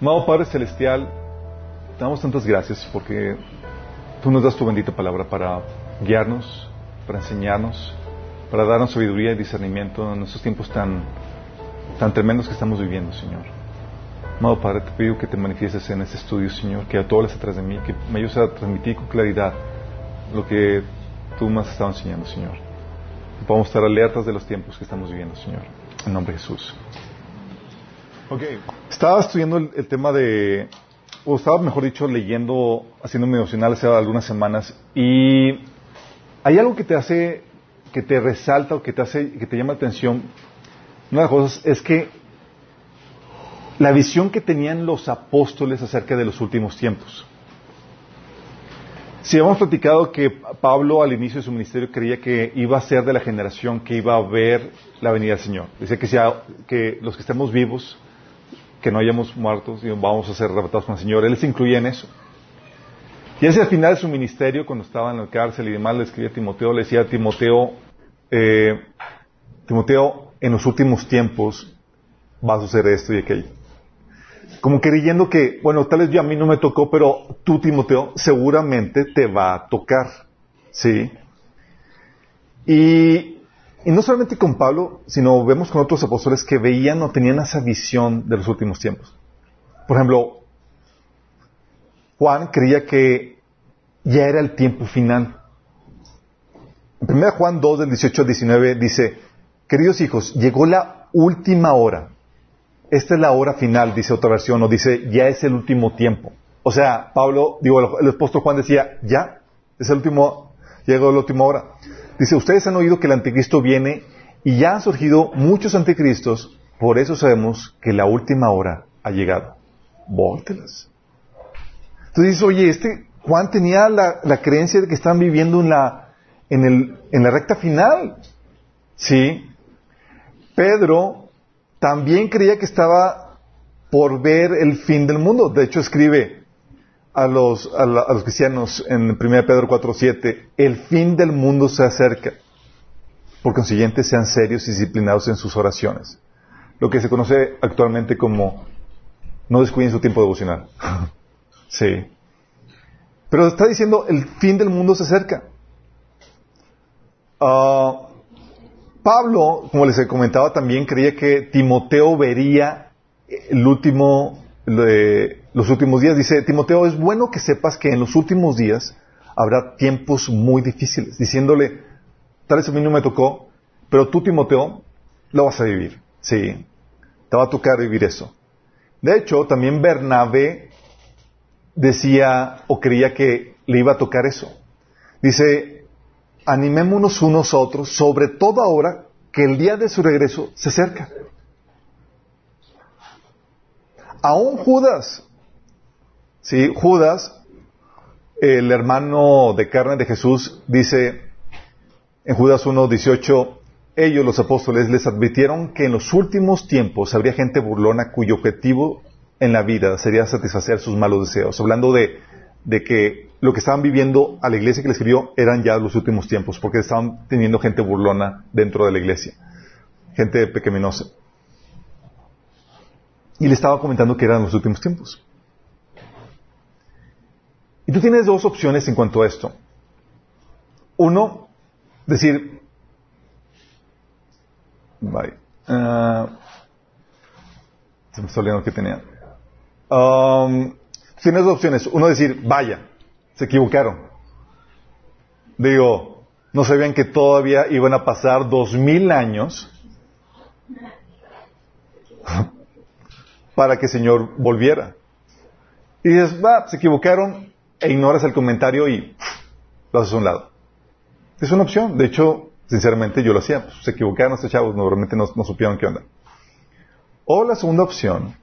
Amado Padre Celestial, te damos tantas gracias porque tú nos das tu bendita palabra para guiarnos, para enseñarnos, para darnos sabiduría y discernimiento en estos tiempos tan, tan tremendos que estamos viviendo, Señor. Amado Padre, te pido que te manifiestes en este estudio, Señor, que a todos atrás de mí, que me ayudes a transmitir con claridad lo que tú me has estado enseñando, Señor. Que podamos estar alertas de los tiempos que estamos viviendo, Señor. En nombre de Jesús. Ok. Estaba estudiando el, tema de, o estaba, mejor dicho, leyendo, haciendo mi hace algunas semanas, y hay algo que te hace, que te resalta o que te hace, que te llama la atención. Una de las cosas es que la visión que tenían los apóstoles acerca de los últimos tiempos. Si hemos platicado que Pablo al inicio de su ministerio creía que iba a ser de la generación que iba a ver la venida del Señor. Dice que, sea, que los que estemos vivos, que no hayamos muertos, vamos a ser arrebatados con el Señor. Él se incluía en eso. Y ese al final de su ministerio, cuando estaba en la cárcel y demás, le escribía a Timoteo, le decía a Timoteo, eh, Timoteo, en los últimos tiempos va a suceder esto y aquello. Como creyendo que, bueno, tal vez yo a mí no me tocó, pero tú, Timoteo, seguramente te va a tocar. ¿Sí? Y, y no solamente con Pablo, sino vemos con otros apóstoles que veían o tenían esa visión de los últimos tiempos. Por ejemplo, Juan creía que ya era el tiempo final. En 1 Juan 2, del 18 al 19, dice, queridos hijos, llegó la última hora. Esta es la hora final, dice otra versión, o dice, ya es el último tiempo. O sea, Pablo, digo, el apóstol Juan decía, ya, es el último, llegó la última hora. Dice, ustedes han oído que el anticristo viene y ya han surgido muchos anticristos, por eso sabemos que la última hora ha llegado. Vóltelas. Entonces dice, oye, este Juan tenía la, la creencia de que están viviendo en la, en, el, en la recta final. ¿Sí? Pedro también creía que estaba por ver el fin del mundo. De hecho, escribe a los, a, la, a los cristianos en 1 Pedro 4.7, el fin del mundo se acerca. Por consiguiente, sean serios y disciplinados en sus oraciones. Lo que se conoce actualmente como no descuiden su tiempo devocional. sí. Pero está diciendo, el fin del mundo se acerca. Uh, Pablo, como les comentaba, también creía que Timoteo vería el último, los últimos días. Dice, Timoteo, es bueno que sepas que en los últimos días habrá tiempos muy difíciles. Diciéndole, tal vez a mí no me tocó, pero tú, Timoteo, lo vas a vivir. Sí, te va a tocar vivir eso. De hecho, también Bernabé decía o creía que le iba a tocar eso. Dice, animémonos unos a otros, sobre todo ahora que el día de su regreso se acerca. Aún Judas, sí, Judas, el hermano de carne de Jesús, dice en Judas 1.18, ellos, los apóstoles, les advirtieron que en los últimos tiempos habría gente burlona cuyo objetivo en la vida sería satisfacer sus malos deseos. Hablando de, de que lo que estaban viviendo a la iglesia que le escribió eran ya los últimos tiempos, porque estaban teniendo gente burlona dentro de la iglesia, gente pequeñosa. Y le estaba comentando que eran los últimos tiempos. Y tú tienes dos opciones en cuanto a esto. Uno, decir, bye. Uh, se me está olvidando que tenía. Um, tienes dos opciones. Uno, decir, vaya, se equivocaron. Digo, no sabían que todavía iban a pasar dos mil años para que el Señor volviera. Y dices, va, se equivocaron e ignoras el comentario y lo haces a un lado. Es una opción. De hecho, sinceramente yo lo hacía. Pues, se equivocaron estos chavos, normalmente no, no supieron qué onda. O la segunda opción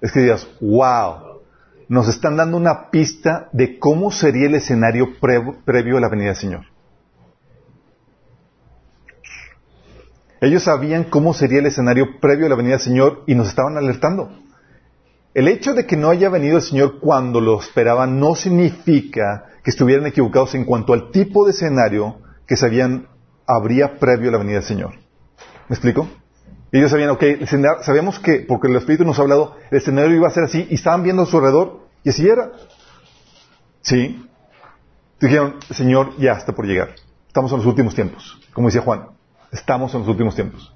es que digas, wow, nos están dando una pista de cómo sería el escenario previo a la venida del Señor. Ellos sabían cómo sería el escenario previo a la venida del Señor y nos estaban alertando. El hecho de que no haya venido el Señor cuando lo esperaban no significa que estuvieran equivocados en cuanto al tipo de escenario que sabían habría previo a la venida del Señor. ¿Me explico? Ellos sabían, ok, sabíamos que, porque el Espíritu nos ha hablado, el escenario iba a ser así, y estaban viendo a su alrededor, y así era. ¿Sí? Dijeron, Señor, ya está por llegar. Estamos en los últimos tiempos. Como decía Juan, estamos en los últimos tiempos.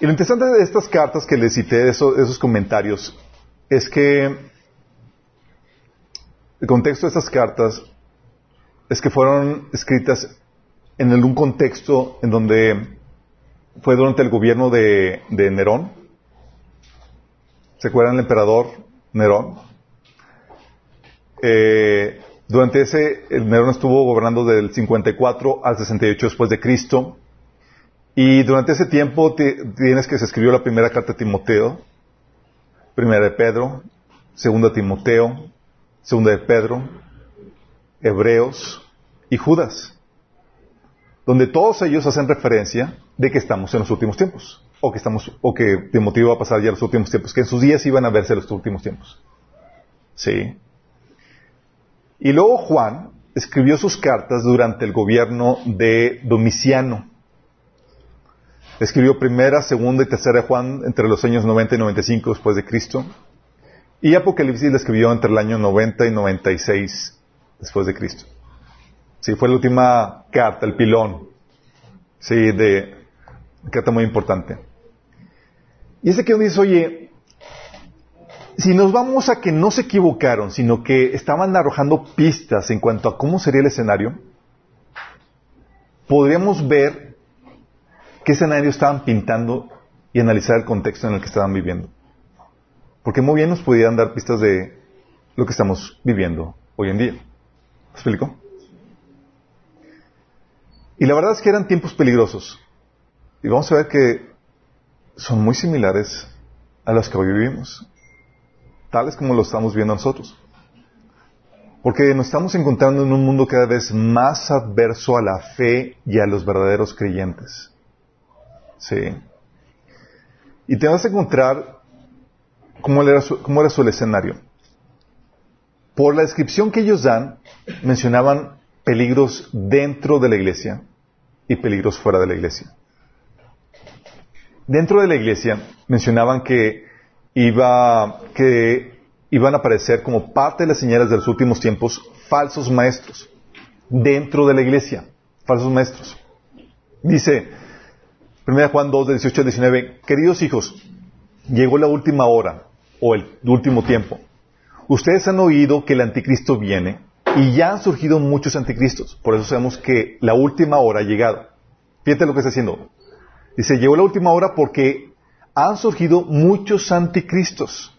Y lo interesante de estas cartas que les cité, de esos, comentarios, es que el contexto de estas cartas es que fueron escritas en un contexto en donde fue durante el gobierno de, de Nerón. ¿Se acuerdan del emperador Nerón? Eh, durante ese, el Nerón estuvo gobernando del 54 al 68 después de Cristo. Y durante ese tiempo tienes que se escribió la primera carta de Timoteo, primera de Pedro, segunda de Timoteo, segunda de Pedro, Hebreos y Judas, donde todos ellos hacen referencia de que estamos en los últimos tiempos, o que estamos, o que Timoteo va a pasar ya los últimos tiempos, que en sus días iban a verse los últimos tiempos. Sí. Y luego Juan escribió sus cartas durante el gobierno de Domiciano. Escribió primera, segunda y tercera de Juan entre los años 90 y 95 después de Cristo. Y Apocalipsis la escribió entre el año 90 y 96 después de Cristo. Sí, fue la última carta, el pilón. Sí, de carta muy importante. Y ese que uno dice, oye, si nos vamos a que no se equivocaron, sino que estaban arrojando pistas en cuanto a cómo sería el escenario, podríamos ver qué escenario estaban pintando y analizar el contexto en el que estaban viviendo. Porque muy bien nos podían dar pistas de lo que estamos viviendo hoy en día. ¿Me explico? Y la verdad es que eran tiempos peligrosos. Y vamos a ver que son muy similares a los que hoy vivimos como lo estamos viendo nosotros. Porque nos estamos encontrando en un mundo cada vez más adverso a la fe y a los verdaderos creyentes. Sí. Y te vas a encontrar cómo era su escenario. Por la descripción que ellos dan, mencionaban peligros dentro de la iglesia y peligros fuera de la iglesia. Dentro de la iglesia mencionaban que iba, que iban a aparecer como parte de las señales de los últimos tiempos falsos maestros dentro de la iglesia, falsos maestros. Dice 1 Juan 2, de 18 a 19, queridos hijos, llegó la última hora o el último tiempo. Ustedes han oído que el anticristo viene y ya han surgido muchos anticristos. Por eso sabemos que la última hora ha llegado. Fíjate lo que está haciendo. Dice, llegó la última hora porque han surgido muchos anticristos.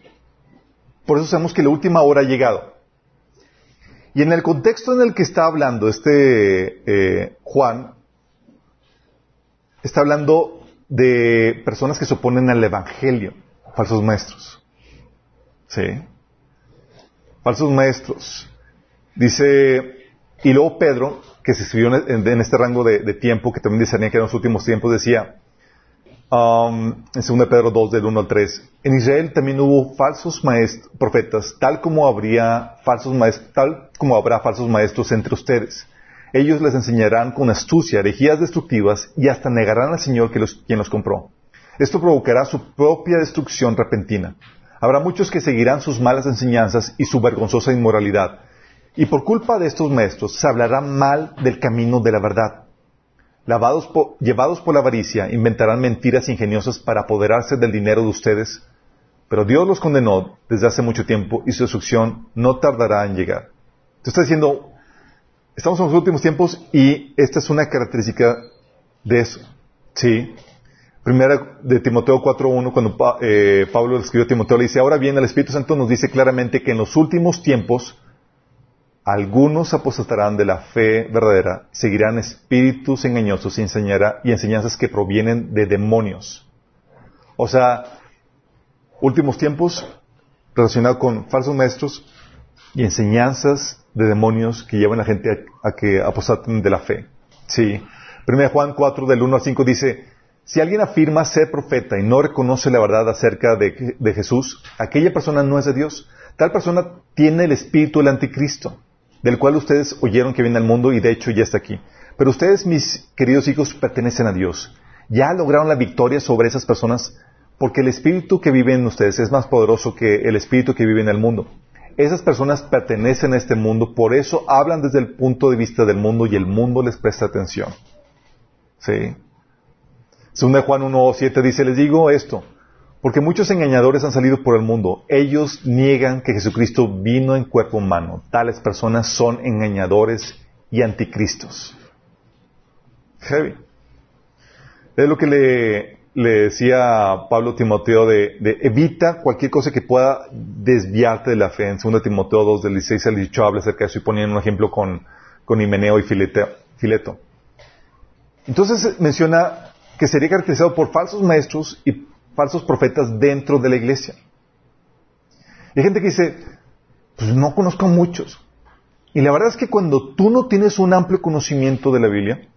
Por eso sabemos que la última hora ha llegado. Y en el contexto en el que está hablando este eh, Juan, está hablando de personas que se oponen al Evangelio, falsos maestros. ¿Sí? Falsos maestros. Dice, y luego Pedro, que se escribió en, este rango de, tiempo, que también discernía que eran los últimos tiempos, decía, Um, en 2 Pedro 2 del 1 al 3. En Israel también hubo falsos maestros, profetas, tal como habría falsos maestros, tal como habrá falsos maestros entre ustedes. Ellos les enseñarán con astucia herejías destructivas y hasta negarán al Señor que quien los compró. Esto provocará su propia destrucción repentina. Habrá muchos que seguirán sus malas enseñanzas y su vergonzosa inmoralidad. Y por culpa de estos maestros se hablará mal del camino de la verdad llevados por la avaricia, inventarán mentiras ingeniosas para apoderarse del dinero de ustedes. Pero Dios los condenó desde hace mucho tiempo y su destrucción no tardará en llegar. Te está diciendo, estamos en los últimos tiempos y esta es una característica de eso. Sí. Primera de Timoteo 4.1, cuando eh, Pablo escribió a Timoteo, le dice, ahora bien, el Espíritu Santo nos dice claramente que en los últimos tiempos algunos apostatarán de la fe verdadera, seguirán espíritus engañosos y, y enseñanzas que provienen de demonios. O sea, últimos tiempos relacionados con falsos maestros y enseñanzas de demonios que llevan a la gente a, que apostaten de la fe. Sí. 1 Juan 4 del 1 al 5 dice, si alguien afirma ser profeta y no reconoce la verdad acerca de Jesús, aquella persona no es de Dios. Tal persona tiene el espíritu del anticristo. Del cual ustedes oyeron que viene al mundo y de hecho ya está aquí. Pero ustedes, mis queridos hijos, pertenecen a Dios. Ya lograron la victoria sobre esas personas porque el espíritu que vive en ustedes es más poderoso que el espíritu que vive en el mundo. Esas personas pertenecen a este mundo, por eso hablan desde el punto de vista del mundo y el mundo les presta atención. ¿Sí? Según Juan 1.7 dice, les digo esto, porque muchos engañadores han salido por el mundo. Ellos niegan que Jesucristo vino en cuerpo humano. Tales personas son engañadores y anticristos. Heavy. Es lo que le, decía Pablo Timoteo de, evita cualquier cosa que pueda desviarte de la fe. En 2 Timoteo 2 del 16 al 18 habla acerca de eso y poniendo un ejemplo con, con Himeneo y Fileto. Entonces menciona que sería caracterizado por falsos maestros y falsos profetas dentro de la iglesia. Y hay gente que dice, pues no conozco a muchos. Y la verdad es que cuando tú no tienes un amplio conocimiento de la Biblia,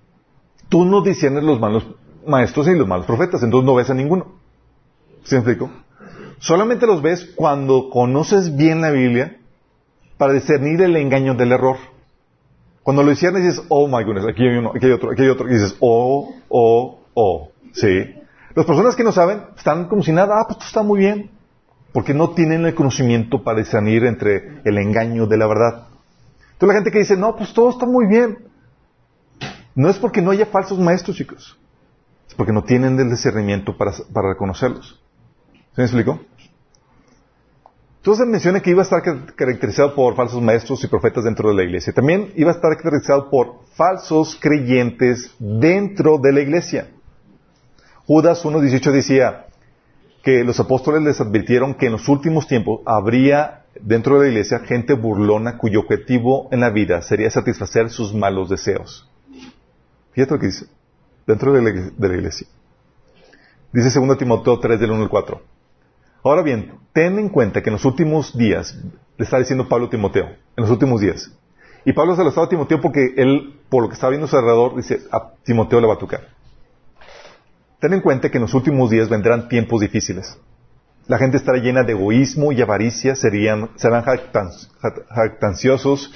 tú no discernes los malos maestros y los malos profetas, entonces no ves a ninguno. ¿Sí me explico? Solamente los ves cuando conoces bien la Biblia para discernir el engaño del error. Cuando lo discernes dices, oh my goodness, aquí hay uno, aquí hay otro, aquí hay otro, y dices, oh, oh, oh, sí. Las personas que no saben están como si nada, ah, pues está muy bien, porque no tienen el conocimiento para discernir entre el engaño de la verdad. Entonces la gente que dice, no, pues todo está muy bien, no es porque no haya falsos maestros, chicos. Es porque no tienen el discernimiento para, reconocerlos. ¿Se me explicó? Entonces menciona que iba a estar caracterizado por falsos maestros y profetas dentro de la iglesia. También iba a estar caracterizado por falsos creyentes dentro de la iglesia. Judas 1.18 decía que los apóstoles les advirtieron que en los últimos tiempos habría dentro de la iglesia gente burlona cuyo objetivo en la vida sería satisfacer sus malos deseos. Fíjate lo que dice. Dentro de la, iglesia. Dice 2 Timoteo 3 del 1 al 4. Ahora bien, ten en cuenta que en los últimos días, le está diciendo Pablo a Timoteo, en los últimos días. Y Pablo se lo estaba a Timoteo porque él, por lo que estaba viendo su alrededor, dice, a Timoteo le va a tocar. Ten en cuenta que en los últimos días vendrán tiempos difíciles. La gente estará llena de egoísmo y avaricia, serán jactanciosos,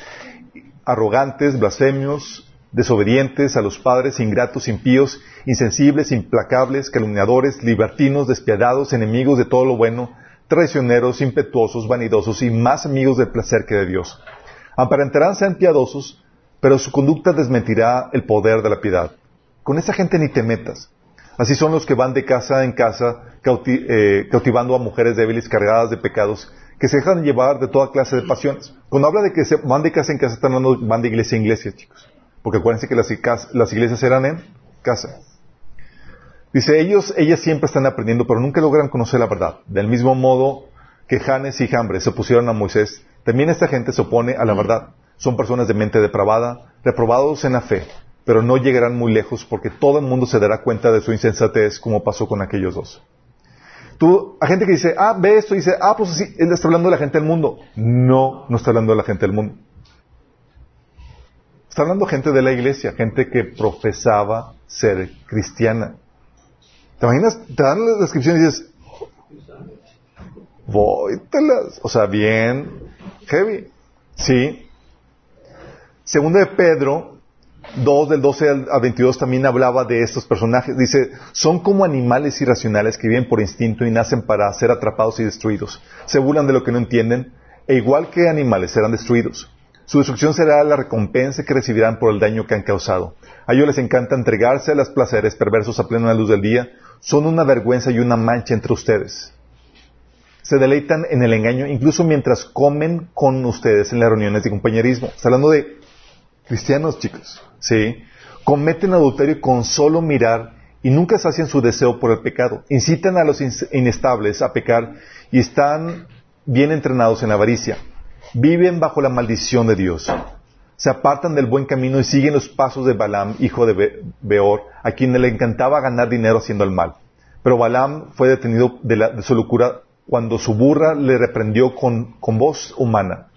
arrogantes, blasfemios, desobedientes a los padres, ingratos, impíos, insensibles, implacables, calumniadores, libertinos, despiadados, enemigos de todo lo bueno, traicioneros, impetuosos, vanidosos y más amigos del placer que de Dios. Aparentarán ser piadosos, pero su conducta desmentirá el poder de la piedad. Con esa gente ni te metas. Así son los que van de casa en casa eh, cautivando a mujeres débiles cargadas de pecados que se dejan llevar de toda clase de pasiones. Cuando habla de que se van de casa en casa, están hablando van de iglesia en iglesia, chicos. Porque acuérdense que las, las iglesias eran en casa. Dice, ellos, ellas siempre están aprendiendo, pero nunca logran conocer la verdad. Del mismo modo que Janes y Jambres se opusieron a Moisés, también esta gente se opone a la verdad. Son personas de mente depravada, reprobados en la fe, pero no llegarán muy lejos porque todo el mundo se dará cuenta de su insensatez como pasó con aquellos dos. Tú, a gente que dice, ah, ve esto, y dice, ah, pues sí, él está hablando de la gente del mundo. No, no está hablando de la gente del mundo. Está hablando gente de la iglesia, gente que profesaba ser cristiana. ¿Te imaginas? Te dan la descripción y dices, voy, o sea, bien, heavy. Sí. Segundo de Pedro, 2 del 12 al 22 también hablaba de estos personajes. Dice, son como animales irracionales que viven por instinto y nacen para ser atrapados y destruidos. Se burlan de lo que no entienden e igual que animales serán destruidos. Su destrucción será la recompensa que recibirán por el daño que han causado. A ellos les encanta entregarse a los placeres perversos a plena luz del día. Son una vergüenza y una mancha entre ustedes. Se deleitan en el engaño incluso mientras comen con ustedes en las reuniones de compañerismo. Está hablando de cristianos, chicos. ¿Sí? Cometen adulterio con solo mirar y nunca sacian su deseo por el pecado. Incitan a los inestables a pecar y están bien entrenados en la avaricia viven bajo la maldición de Dios. Se apartan del buen camino y siguen los pasos de Balaam, hijo de Beor, a quien le encantaba ganar dinero haciendo el mal. Pero Balaam fue detenido de, su locura cuando su burra le reprendió con voz humana.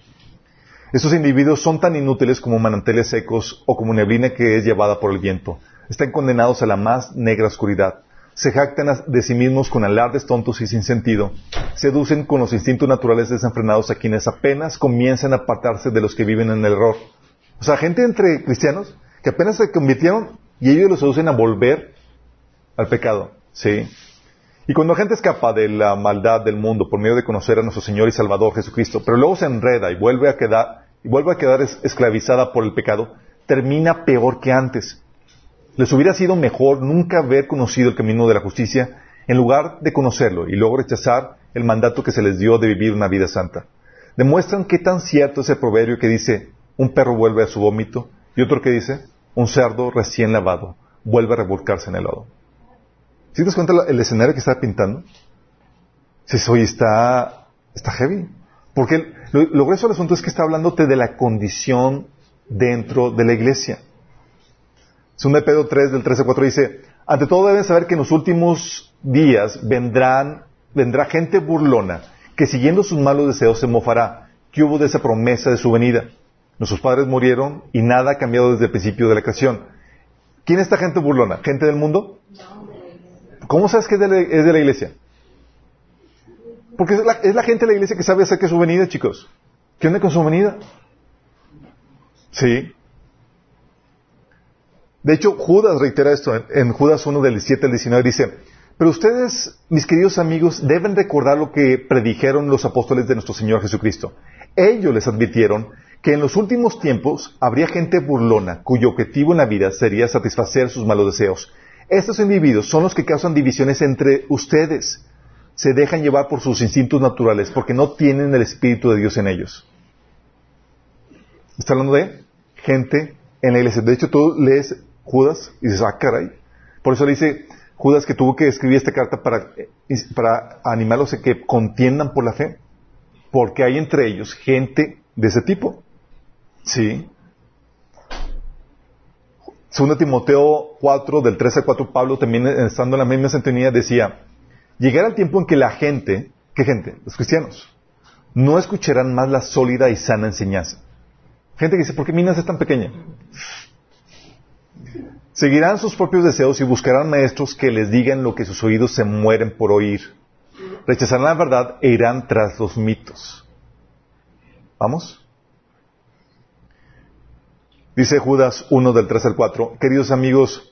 Estos individuos son tan inútiles como manantiales secos o como neblina que es llevada por el viento. Están condenados a la más negra oscuridad. se jactan de sí mismos con alardes tontos y sin sentido, seducen con los instintos naturales desenfrenados a quienes apenas comienzan a apartarse de los que viven en el error. O sea, gente entre cristianos que apenas se convirtieron y ellos los seducen a volver al pecado. ¿Sí? Y cuando la gente escapa de la maldad del mundo por medio de conocer a nuestro Señor y Salvador Jesucristo, pero luego se enreda y vuelve a quedar, y vuelve a quedar esclavizada por el pecado, termina peor que antes. Les hubiera sido mejor nunca haber conocido el camino de la justicia en lugar de conocerlo y luego rechazar el mandato que se les dio de vivir una vida santa. Demuestran qué tan cierto es el proverbio que dice, un perro vuelve a su vómito, y otro que dice, un cerdo recién lavado vuelve a revolcarse en el lodo. ¿Sí te das cuenta el escenario que está pintando? Si hoy está, está heavy. Porque lo, grueso del asunto es que está hablándote de la condición dentro de la iglesia. Según Pedro 3 del 13 al 4 dice, ante todo deben saber que en los últimos días vendrán, vendrá gente burlona que siguiendo sus malos deseos se mofará. ¿Qué hubo de esa promesa de su venida? Nuestros padres murieron y nada ha cambiado desde el principio de la creación. ¿Quién es esta gente burlona? ¿Gente del mundo? ¿Cómo sabes que es de la, iglesia? Porque es la, gente de la iglesia que sabe acerca de su venida, chicos. ¿Qué onda con su venida? Sí. De hecho, Judas reitera esto en, Judas 1 del 17 al 19. Dice, pero ustedes, mis queridos amigos, deben recordar lo que predijeron los apóstoles de nuestro Señor Jesucristo. Ellos les advirtieron que en los últimos tiempos habría gente burlona cuyo objetivo en la vida sería satisfacer sus malos deseos. Estos individuos son los que causan divisiones entre ustedes. Se dejan llevar por sus instintos naturales porque no tienen el Espíritu de Dios en ellos. Está hablando de gente en la iglesia. De hecho, tú lees Judas y dices, ah, caray. Por eso le dice Judas que tuvo que escribir esta carta para, para animarlos a que contiendan por la fe. Porque hay entre ellos gente de ese tipo. Sí. Segundo Timoteo 4, del 13 al 4, Pablo también estando en la misma sintonía decía, llegará el tiempo en que la gente, ¿qué gente? Los cristianos, no escucharán más la sólida y sana enseñanza. Gente que dice, ¿por qué mi es tan pequeña? Seguirán sus propios deseos y buscarán maestros que les digan lo que sus oídos se mueren por oír. Rechazarán la verdad e irán tras los mitos. ¿Vamos? Dice Judas 1 del 3 al 4, queridos amigos,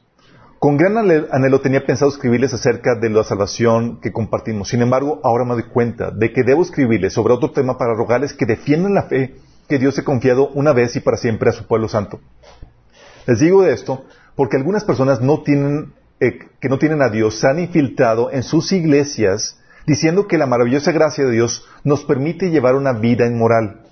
con gran anhelo tenía pensado escribirles acerca de la salvación que compartimos. Sin embargo, ahora me doy cuenta de que debo escribirles sobre otro tema para rogarles que defiendan la fe que Dios ha confiado una vez y para siempre a su pueblo santo. Les digo de esto porque algunas personas eh, que no tienen a Dios se han infiltrado en sus iglesias diciendo que la maravillosa gracia de Dios nos permite llevar una vida inmoral.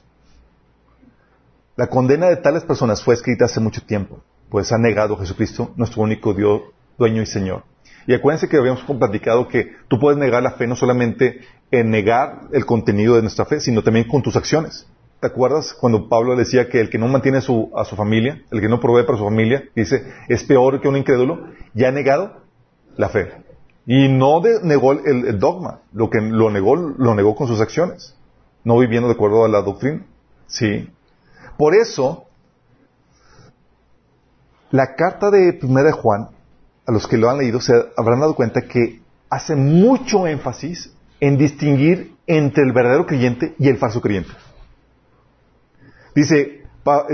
La condena de tales personas fue escrita hace mucho tiempo, pues ha negado a Jesucristo, nuestro único Dios, dueño y Señor. Y acuérdense que habíamos platicado que tú puedes negar la fe no solamente en negar el contenido de nuestra fe, sino también con tus acciones. ¿Te acuerdas cuando Pablo decía que el que no mantiene a su familia, el que no provee para su familia, dice, es peor que un incrédulo, ya ha negado la fe? Y no negó el, el, dogma, lo que lo negó, lo negó con sus acciones, no viviendo de acuerdo a la doctrina. Sí. Por eso, la carta de Primera de Juan, a los que lo han leído, se habrán dado cuenta que hace mucho énfasis en distinguir entre el verdadero creyente y el falso creyente. Dice,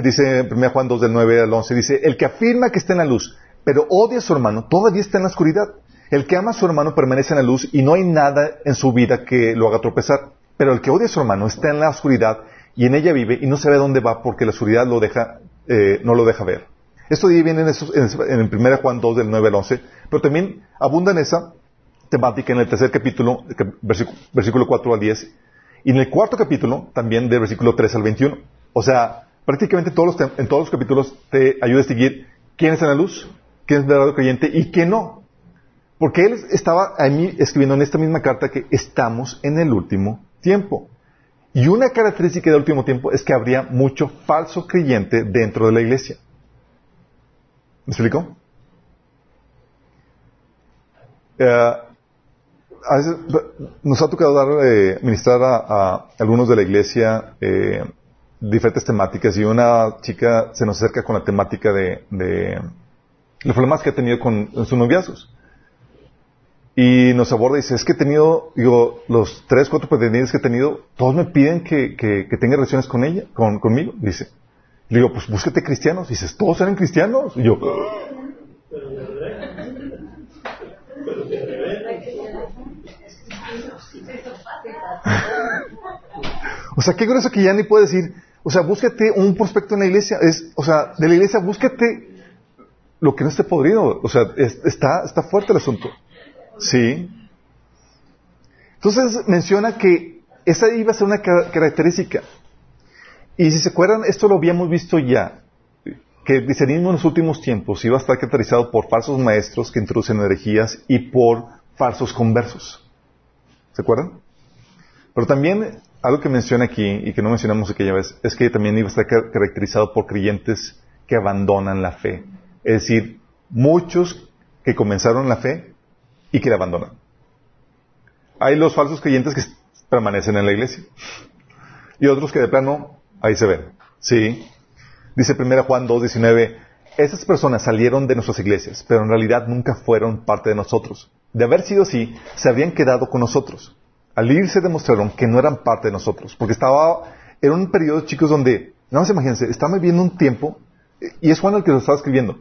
dice 1 Juan 2 del 9 al 11, dice, el que afirma que está en la luz, pero odia a su hermano, todavía está en la oscuridad. El que ama a su hermano permanece en la luz y no hay nada en su vida que lo haga tropezar. Pero el que odia a su hermano está en la oscuridad y en ella vive y no sabe dónde va porque la oscuridad lo deja, eh, no lo deja ver. Esto viene en, en, el 1 Juan 2 del 9 al 11, pero también abunda en esa temática en el tercer capítulo, versículo, 4 al 10, y en el cuarto capítulo también del versículo 3 al 21. O sea, prácticamente en todos los capítulos te ayuda a distinguir quién es en la luz, quién es verdadero creyente y quién no. Porque él estaba a escribiendo en esta misma carta que estamos en el último tiempo. Y una característica del último tiempo es que habría mucho falso creyente dentro de la iglesia. ¿Me explico? Eh, nos ha tocado dar, eh, ministrar a, algunos de la iglesia eh, diferentes temáticas y una chica se nos acerca con la temática de, los problemas que ha tenido con sus noviazgos. Y nos aborda y dice, es que he tenido, digo, los tres, cuatro pretendientes que he tenido, todos me piden que, que, tenga relaciones con ella, con, conmigo, dice. Le digo, pues búsquete cristianos. dices, ¿todos eran cristianos? Y yo, o sea, qué grueso que ya ni puede decir, o sea, búsquete un prospecto en la iglesia, es, o sea, de la iglesia, búsquete lo que no esté podrido, o sea, está, está fuerte el asunto. Sí. Entonces menciona que esa iba a ser una característica. Y si se acuerdan, esto lo habíamos visto ya, que el cristianismo en los últimos tiempos iba a estar caracterizado por falsos maestros que introducen herejías y por falsos conversos. ¿Se acuerdan? Pero también algo que menciona aquí y que no mencionamos aquella vez es que también iba a estar caracterizado por creyentes que abandonan la fe. Es decir, muchos que comenzaron la fe y que la abandonan. Hay los falsos creyentes que permanecen en la iglesia y otros que de plano ahí se ven. Sí. Dice 1 Juan 2.19, esas personas salieron de nuestras iglesias, pero en realidad nunca fueron parte de nosotros. De haber sido así, se habrían quedado con nosotros. Al irse demostraron que no eran parte de nosotros, porque estaba, era un periodo, chicos, donde, no se imagínense, estaba viviendo un tiempo, y es Juan el que lo estaba escribiendo,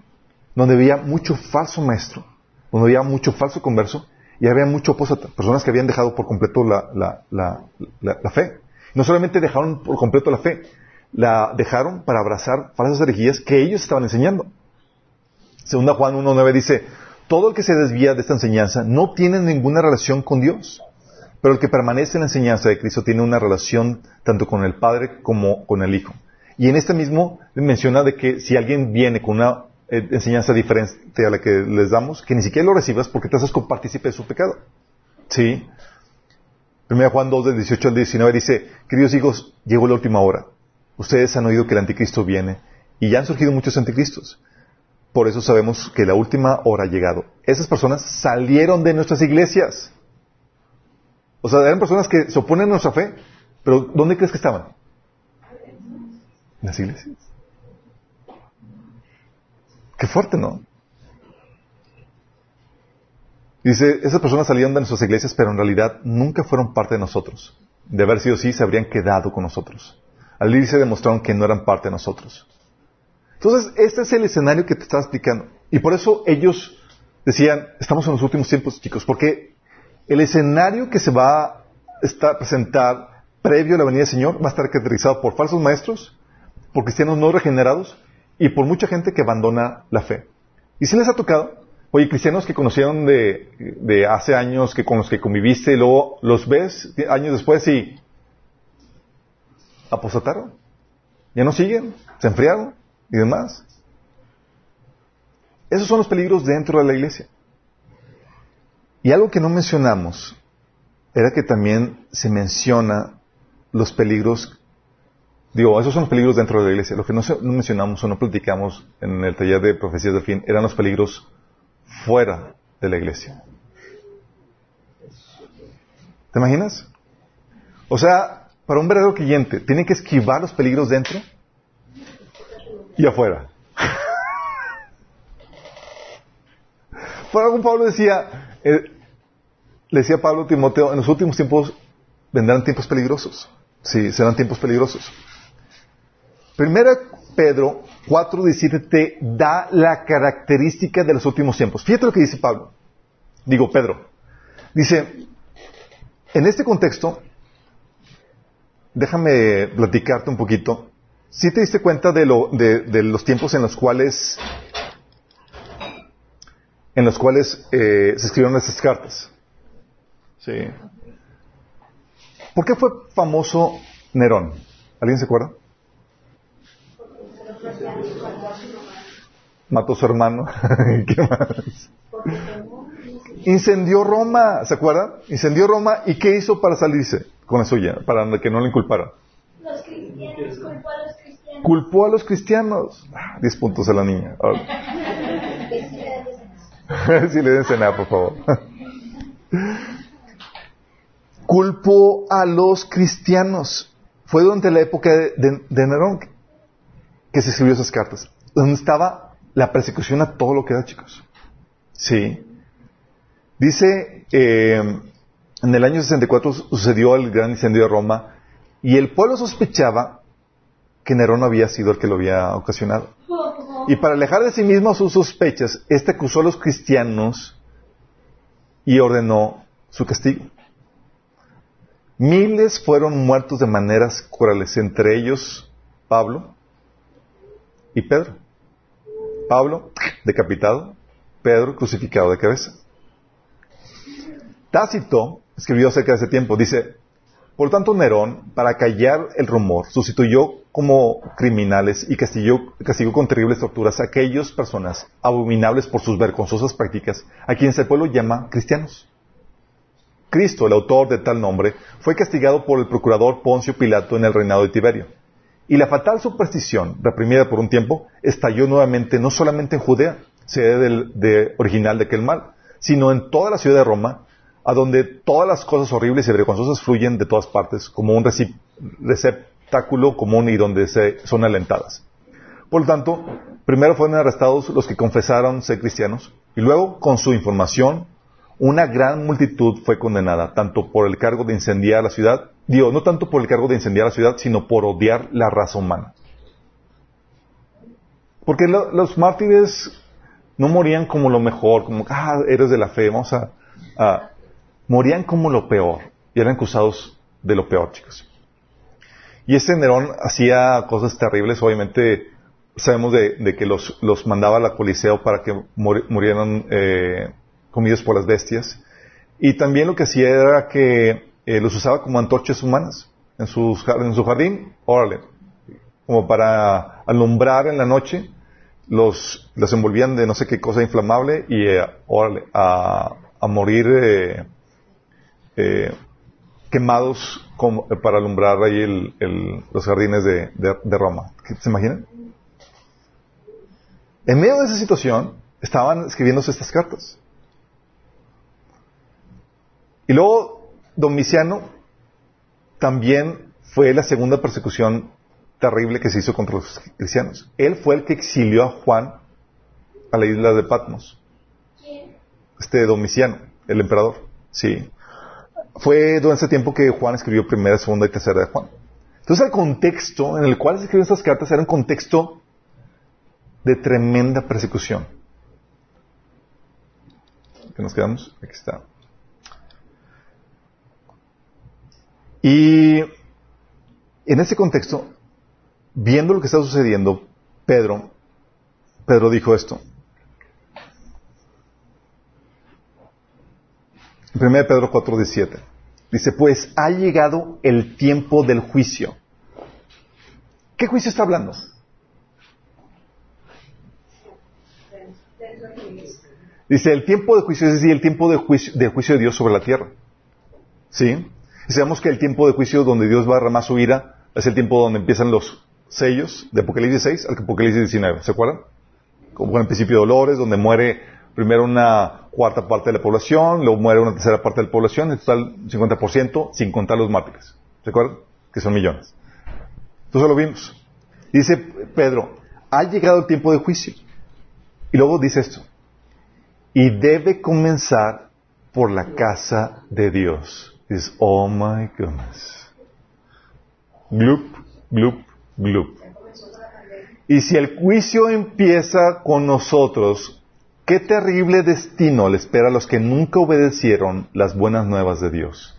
donde había mucho falso maestro, donde había mucho falso converso, y había mucho personas que habían dejado por completo la, la, fe. No solamente dejaron por completo la fe, la dejaron para abrazar falsas herejías que ellos estaban enseñando. Segunda Juan 1.9 dice, todo el que se desvía de esta enseñanza no tiene ninguna relación con Dios, pero el que permanece en la enseñanza de Cristo tiene una relación tanto con el Padre como con el Hijo. Y en este mismo menciona de que si alguien viene con una eh, enseñanza diferente a la que les damos, que ni siquiera lo recibas porque te haces partícipe de su pecado. ¿Sí? 1 Juan 2, del 18 al 19 dice, queridos hijos, llegó la última hora. Ustedes han oído que el anticristo viene y ya han surgido muchos anticristos. Por eso sabemos que la última hora ha llegado. Esas personas salieron de nuestras iglesias. O sea, eran personas que se oponen a nuestra fe, pero ¿dónde crees que estaban? En las iglesias. Qué fuerte, ¿no? Dice, esas personas salieron de nuestras iglesias, pero en realidad nunca fueron parte de nosotros. De haber sido así, se habrían quedado con nosotros. Al irse demostraron que no eran parte de nosotros. Entonces, este es el escenario que te estaba explicando. Y por eso ellos decían, estamos en los últimos tiempos, chicos, porque el escenario que se va a presentar previo a la venida del Señor va a estar caracterizado por falsos maestros, por cristianos no regenerados y por mucha gente que abandona la fe. Y si les ha tocado, oye, cristianos que conocieron de, hace años, que con los que conviviste, y luego los ves años después y apostataron, ya no siguen, se enfriaron y demás. Esos son los peligros dentro de la iglesia. Y algo que no mencionamos era que también se menciona los peligros, digo, esos son los peligros dentro de la iglesia. Lo que no, mencionamos o no platicamos en el taller de profecías de fin eran los peligros fuera de la iglesia. ¿Te imaginas? O sea, para un verdadero creyente, tiene que esquivar los peligros dentro y afuera. Por algún Pablo decía, eh, le decía Pablo a Timoteo, en los últimos tiempos vendrán tiempos peligrosos. Sí, serán tiempos peligrosos. Primera Pedro 4.17 te da la característica de los últimos tiempos. Fíjate lo que dice Pablo. Digo, Pedro. Dice, en este contexto, déjame platicarte un poquito si te diste cuenta de, lo, de, los tiempos en los cuales en los cuales eh, se escribieron esas cartas. Sí. ¿Por qué fue famoso Nerón? ¿Alguien se acuerda? Mató a su hermano. ¿Qué más? Incendió Roma, ¿se acuerda? Incendió Roma y ¿qué hizo para salirse con la suya? Para que no le inculparan. Los cristianos, culpó a los cristianos. Culpó a los cristianos. Ah, diez puntos a la niña. si le den cenar, por favor. Culpó a los cristianos. Fue durante la época de, de, Nerón que se escribió esas cartas. Donde estaba la persecución a todo lo que da, chicos. Sí. Dice, eh, en el año 64 sucedió el gran incendio de Roma y el pueblo sospechaba que Nerón había sido el que lo había ocasionado. Y para alejar de sí mismo sus sospechas, este acusó a los cristianos y ordenó su castigo. Miles fueron muertos de maneras crueles, entre ellos Pablo y Pedro. Pablo decapitado, Pedro crucificado de cabeza. Tácito escribió acerca de ese tiempo, dice, por tanto Nerón, para callar el rumor, sustituyó como criminales y castigó, castigó con terribles torturas a aquellas personas abominables por sus vergonzosas prácticas, a quienes el pueblo llama cristianos. Cristo, el autor de tal nombre, fue castigado por el procurador Poncio Pilato en el reinado de Tiberio. Y la fatal superstición, reprimida por un tiempo, estalló nuevamente no solamente en Judea, sede del, de, original de aquel mal, sino en toda la ciudad de Roma, a donde todas las cosas horribles y vergonzosas fluyen de todas partes, como un receptáculo común y donde se, son alentadas. Por lo tanto, primero fueron arrestados los que confesaron ser cristianos, y luego, con su información, una gran multitud fue condenada, tanto por el cargo de incendiar la ciudad, digo, no tanto por el cargo de incendiar la ciudad, sino por odiar la raza humana. Porque lo, los mártires no morían como lo mejor, como, ah, eres de la fe, vamos a, morían como lo peor, y eran acusados de lo peor, chicos. Y ese Nerón hacía cosas terribles, obviamente sabemos de, de que los, los, mandaba a la coliseo para que murieran eh, comidos por las bestias. Y también lo que hacía era que eh, los usaba como antorchas humanas en, sus, su jardín, órale, como para alumbrar en la noche, los, los envolvían de no sé qué cosa inflamable y eh, órale, a, morir eh, quemados para alumbrar ahí el, los jardines de, de, de Roma. ¿Se imaginan? En medio de esa situación estaban escribiéndose estas cartas. Y luego Domiciano también fue la segunda persecución terrible que se hizo contra los cristianos. Él fue el que exilió a Juan a la isla de Patmos. Este Domiciano, el emperador. Sí. Fue durante ese tiempo que Juan escribió primera, segunda y tercera de Juan. Entonces el contexto en el cual se escribieron estas cartas era un contexto de tremenda persecución. ¿Qué nos quedamos? Aquí está. Y en ese contexto, viendo lo que está sucediendo, Pedro, Pedro dijo esto. En 1 Pedro 4:17. Dice, pues ha llegado el tiempo del juicio. ¿Qué juicio está hablando? Dice, el tiempo de juicio, es decir, el tiempo de juicio, de juicio de Dios sobre la tierra. ¿Sí? Y sabemos que el tiempo de juicio donde Dios va a derramar su ira es el tiempo donde empiezan los sellos de Apocalipsis 6 al Apocalipsis 19. ¿Se acuerdan? Como en el principio de dolores, donde muere primero una cuarta parte de la población, luego muere una tercera parte de la población, en total 50%, sin contar los mártires. ¿Se acuerdan? Que son millones. Entonces lo vimos. Dice Pedro, ha llegado el tiempo de juicio. Y luego dice esto. Y debe comenzar por la casa de Dios. Dices, oh my goodness. Gloop, gloop, gloop. Y si el juicio empieza con nosotros, qué terrible destino le espera a los que nunca obedecieron las buenas nuevas de Dios.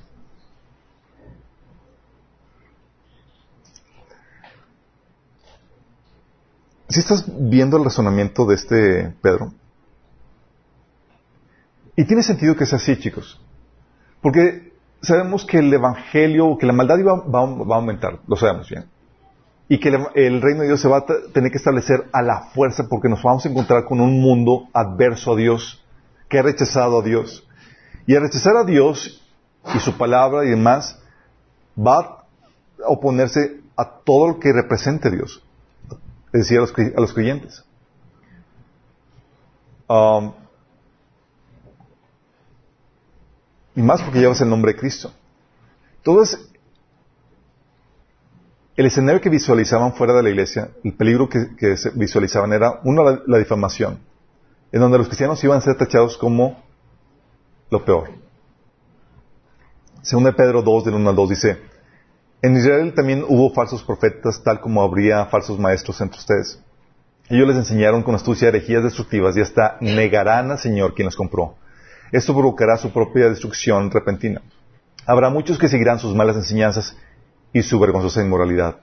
Si estás viendo el razonamiento de este Pedro, y tiene sentido que sea así, chicos, porque sabemos que el Evangelio, que la maldad va, a aumentar, lo sabemos bien. Y que el, reino de Dios se va a tener que establecer a la fuerza porque nos vamos a encontrar con un mundo adverso a Dios, que ha rechazado a Dios. Y al rechazar a Dios y su palabra y demás, va a oponerse a todo lo que represente Dios. Es decir, a los, creyentes. Um, Y más porque llevas el nombre de Cristo. Entonces, el escenario que visualizaban fuera de la iglesia, el peligro que, visualizaban era, uno, la, difamación, en donde los cristianos iban a ser tachados como lo peor. Según Pedro 2, del 1 al 2, dice, en Israel también hubo falsos profetas, tal como habría falsos maestros entre ustedes. Ellos les enseñaron con astucia herejías destructivas y hasta negarán al Señor quien los compró. Esto provocará su propia destrucción repentina. Habrá muchos que seguirán sus malas enseñanzas y su vergonzosa inmoralidad.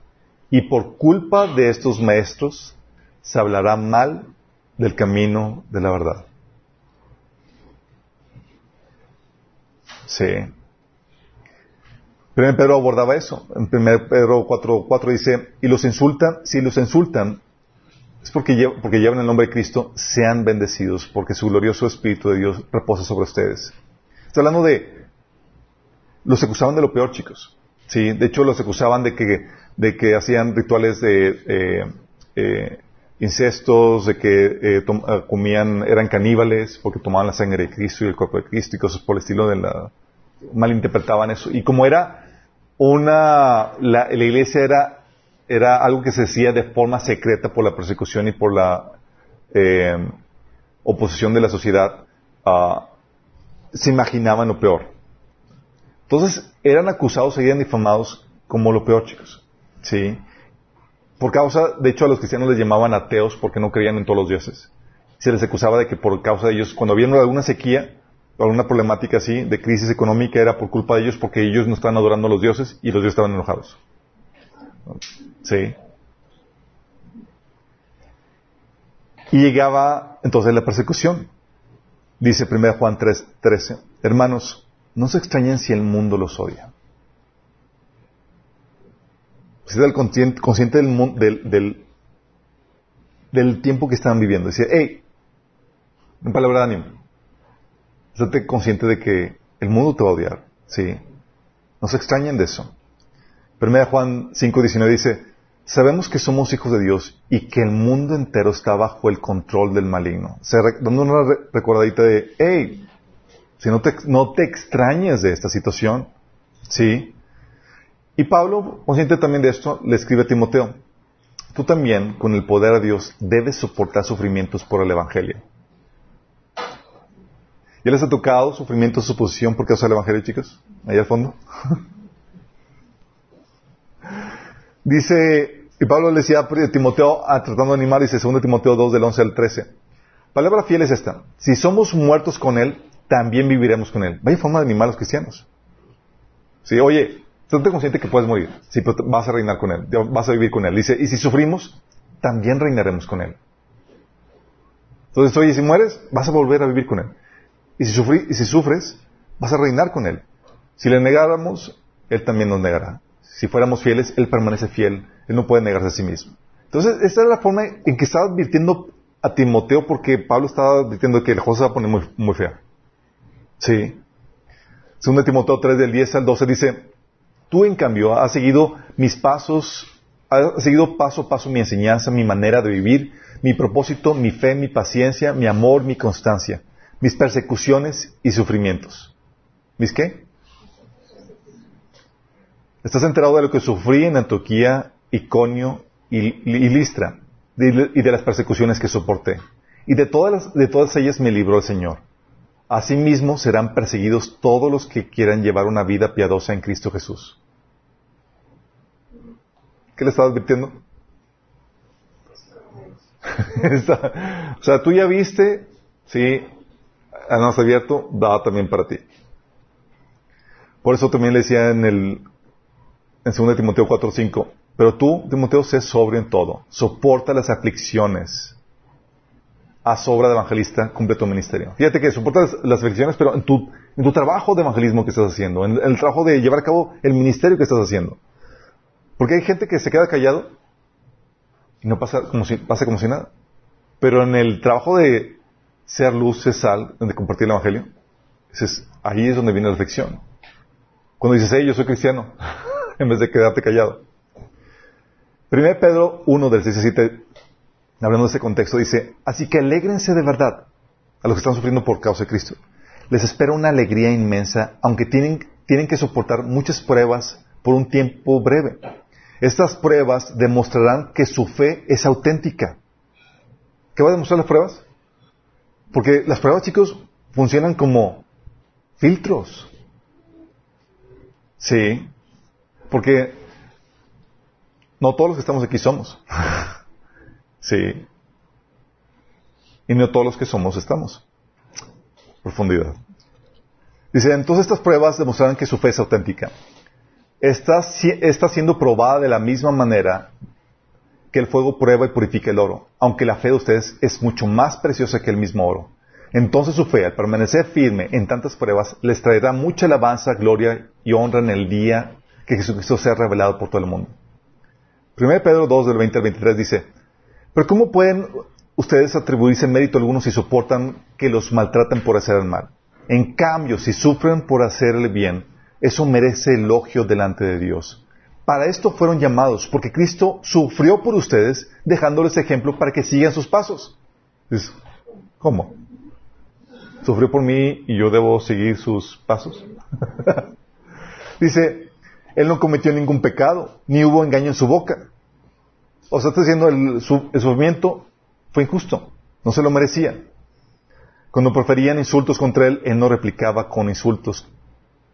Y por culpa de estos maestros se hablará mal del camino de la verdad. Sí. Primero Pedro abordaba eso. En 1 Pedro 4, dice, y los insultan, si los insultan, es porque, llevan el nombre de Cristo, sean bendecidos, porque su glorioso Espíritu de Dios reposa sobre ustedes. Está hablando de, los acusaban de lo peor, chicos. Sí, de hecho los acusaban de que, de que hacían rituales de eh, eh, incestos, de que eh, comían, eran caníbales, porque tomaban la sangre de Cristo y el cuerpo de Cristo y cosas por el estilo de la, malinterpretaban eso. Y como era una, la, la, iglesia era, era algo que se hacía de forma secreta por la persecución y por la eh, oposición de la sociedad, uh, se imaginaban lo peor. Entonces, eran acusados, eran difamados como lo peor, chicos. ¿Sí? Por causa, de hecho, a los cristianos les llamaban ateos porque no creían en todos los dioses. Se les acusaba de que por causa de ellos, cuando había alguna sequía, alguna problemática así de crisis económica era por culpa de ellos porque ellos no estaban adorando a los dioses y los dioses estaban enojados. Sí. Y llegaba entonces la persecución. Dice 1 Juan 3:13, hermanos, no se extrañen si el mundo los odia. Si el consciente, del, tiempo que estaban viviendo. Decía, hey, en palabra de ánimo, Estate consciente de que el mundo te va a odiar, ¿sí? No se extrañen de eso. 1 Juan 5.19 dice, sabemos que somos hijos de Dios y que el mundo entero está bajo el control del maligno. O dando una recordadita de, hey, si no te, no te extrañes de esta situación, ¿sí? Y Pablo, consciente también de esto, le escribe a Timoteo, tú también, con el poder de Dios, debes soportar sufrimientos por el Evangelio. ¿Ya les ha tocado sufrimiento, suposición por causa del Evangelio, chicos? Ahí al fondo. dice, y Pablo le decía a Timoteo, ah, tratando de animar, dice 2 Timoteo 2 del 11 al 13. Palabra fiel es esta. Si somos muertos con Él, también viviremos con Él. Vaya forma de animar a los cristianos. Sí, oye, estate consciente que puedes morir. Sí, pero vas a reinar con Él. Vas a vivir con Él. Dice, y si sufrimos, también reinaremos con Él. Entonces, oye, si mueres, vas a volver a vivir con Él. Y si, y si sufres, vas a reinar con Él. Si le negáramos, Él también nos negará. Si fuéramos fieles, Él permanece fiel. Él no puede negarse a sí mismo. Entonces, esta es la forma en que estaba advirtiendo a Timoteo porque Pablo estaba advirtiendo que el cosa se va a poner muy, muy fea. Sí. Según Timoteo 3 del 10 al 12 dice, tú en cambio has seguido mis pasos, has seguido paso a paso mi enseñanza, mi manera de vivir, mi propósito, mi fe, mi paciencia, mi amor, mi constancia mis persecuciones y sufrimientos. ¿Mis qué? ¿Estás enterado de lo que sufrí en Antioquía, Iconio y, y Listra? y de las persecuciones que soporté. Y de todas, de todas ellas me libró el Señor. Asimismo serán perseguidos todos los que quieran llevar una vida piadosa en Cristo Jesús. ¿Qué le estaba advirtiendo? o sea, tú ya viste, sí, más abierto, da también para ti. Por eso también le decía en el en 2 Timoteo 4:5, pero tú, Timoteo, sé sobrio en todo, soporta las aflicciones. A sobra de evangelista, cumple tu ministerio. Fíjate que soporta las, aflicciones, pero en tu, en tu trabajo de evangelismo que estás haciendo, en, el trabajo de llevar a cabo el ministerio que estás haciendo. Porque hay gente que se queda callado y no pasa como si, pasa como si nada. Pero en el trabajo de ser luz, ser sal, donde compartir el Evangelio. ahí es donde viene la reflexión. Cuando dices, hey, yo soy cristiano, en vez de quedarte callado. 1 Pedro 1 del 6 7, hablando de ese contexto, dice, así que alégrense de verdad a los que están sufriendo por causa de Cristo. Les espera una alegría inmensa, aunque tienen, tienen que soportar muchas pruebas por un tiempo breve. Estas pruebas demostrarán que su fe es auténtica. ¿Qué va a demostrar las pruebas? Porque las pruebas, chicos, funcionan como filtros. Sí, porque no todos los que estamos aquí somos. sí. Y no todos los que somos estamos. Profundidad. Dice, entonces estas pruebas demostrarán que su fe es auténtica. Está, está siendo probada de la misma manera que el fuego prueba y purifica el oro, aunque la fe de ustedes es mucho más preciosa que el mismo oro. Entonces su fe, al permanecer firme en tantas pruebas, les traerá mucha alabanza, gloria y honra en el día que Jesucristo sea revelado por todo el mundo. 1 Pedro 2, del 20 al 23 dice, pero ¿cómo pueden ustedes atribuirse mérito a algunos si soportan que los maltraten por hacer el mal? En cambio, si sufren por hacer el bien, eso merece elogio delante de Dios. Para esto fueron llamados, porque Cristo sufrió por ustedes, dejándoles ejemplo para que sigan sus pasos. ¿Cómo? ¿Sufrió por mí y yo debo seguir sus pasos? Dice, Él no cometió ningún pecado, ni hubo engaño en su boca. O sea, está diciendo, el, el sufrimiento fue injusto, no se lo merecía. Cuando proferían insultos contra Él, Él no replicaba con insultos.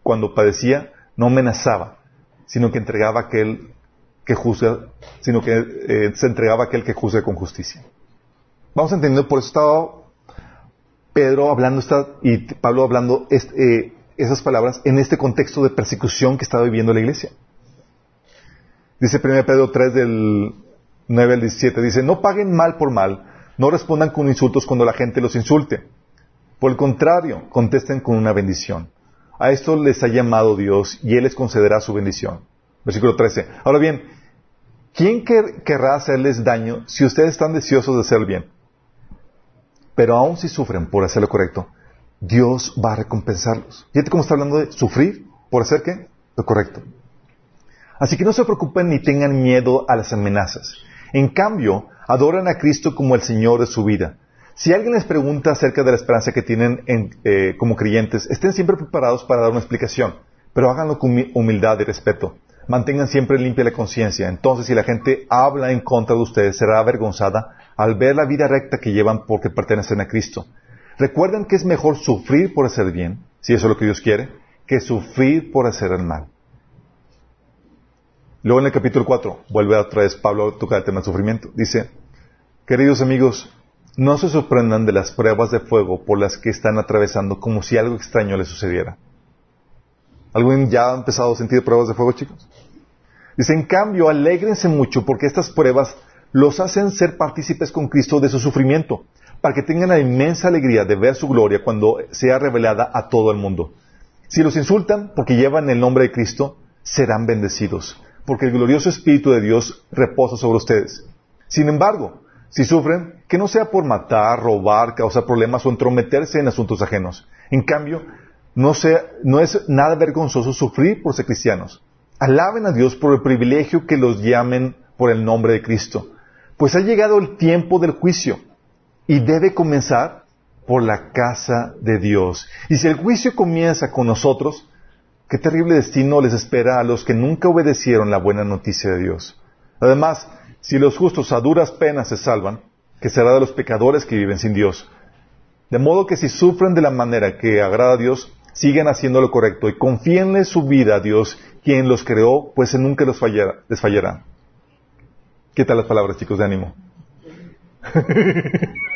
Cuando padecía, no amenazaba, sino que entregaba aquel que juzga, sino que eh, se entregaba aquel que juzga con justicia. Vamos entendiendo, por eso estaba Pedro hablando esta, y Pablo hablando eh, esas palabras en este contexto de persecución que estaba viviendo la iglesia. Dice 1 Pedro 3 del 9 al 17, dice, no paguen mal por mal, no respondan con insultos cuando la gente los insulte. Por el contrario, contesten con una bendición. A esto les ha llamado Dios y Él les concederá su bendición. Versículo 13. Ahora bien, ¿quién querrá hacerles daño si ustedes están deseosos de hacer bien? Pero aun si sufren por hacer lo correcto, Dios va a recompensarlos. Fíjate cómo está hablando de sufrir por hacer qué? Lo correcto. Así que no se preocupen ni tengan miedo a las amenazas. En cambio, adoran a Cristo como el Señor de su vida si alguien les pregunta acerca de la esperanza que tienen eh, como creyentes, estén siempre preparados para dar una explicación, pero háganlo con humildad y respeto. Mantengan siempre limpia la conciencia. Entonces, si la gente habla en contra de ustedes, será avergonzada al ver la vida recta que llevan porque pertenecen a Cristo. Recuerden que es mejor sufrir por hacer bien, si eso es lo que Dios quiere, que sufrir por hacer el mal. Luego en el capítulo 4, vuelve otra vez Pablo a tocar el tema del sufrimiento. Dice, queridos amigos, no se sorprendan de las pruebas de fuego por las que están atravesando como si algo extraño les sucediera. ¿Alguien ya ha empezado a sentir pruebas de fuego, chicos? Dice, en cambio, alégrense mucho porque estas pruebas los hacen ser partícipes con Cristo de su sufrimiento, para que tengan la inmensa alegría de ver su gloria cuando sea revelada a todo el mundo. Si los insultan porque llevan el nombre de Cristo, serán bendecidos, porque el glorioso Espíritu de Dios reposa sobre ustedes. Sin embargo, si sufren, que no sea por matar, robar, causar problemas o entrometerse en asuntos ajenos. En cambio, no, sea, no es nada vergonzoso sufrir por ser cristianos. Alaben a Dios por el privilegio que los llamen por el nombre de Cristo. Pues ha llegado el tiempo del juicio y debe comenzar por la casa de Dios. Y si el juicio comienza con nosotros, qué terrible destino les espera a los que nunca obedecieron la buena noticia de Dios. Además, si los justos a duras penas se salvan, que será de los pecadores que viven sin Dios. De modo que si sufren de la manera que agrada a Dios, sigan haciendo lo correcto y confíenle su vida a Dios, quien los creó, pues nunca los les fallará. ¿Qué tal las palabras, chicos, de ánimo?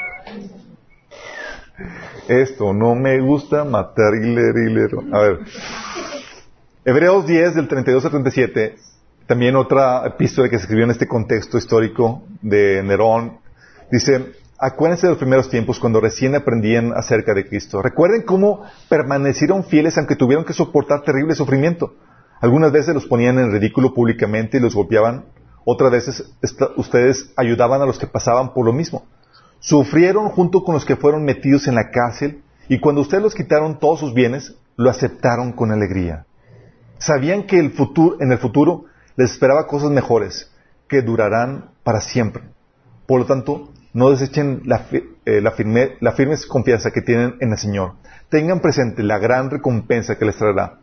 Esto no me gusta matar leer A ver. Hebreos 10, del 32 al 37, también otra epístola que se escribió en este contexto histórico de Nerón. Dice, acuérdense de los primeros tiempos cuando recién aprendían acerca de Cristo. Recuerden cómo permanecieron fieles aunque tuvieron que soportar terrible sufrimiento. Algunas veces los ponían en ridículo públicamente y los golpeaban. Otras veces ustedes ayudaban a los que pasaban por lo mismo. Sufrieron junto con los que fueron metidos en la cárcel y cuando ustedes los quitaron todos sus bienes, lo aceptaron con alegría. Sabían que el futuro, en el futuro les esperaba cosas mejores que durarán para siempre. Por lo tanto, no desechen la, eh, firme, firme confianza que tienen en el Señor. Tengan presente la gran recompensa que les traerá.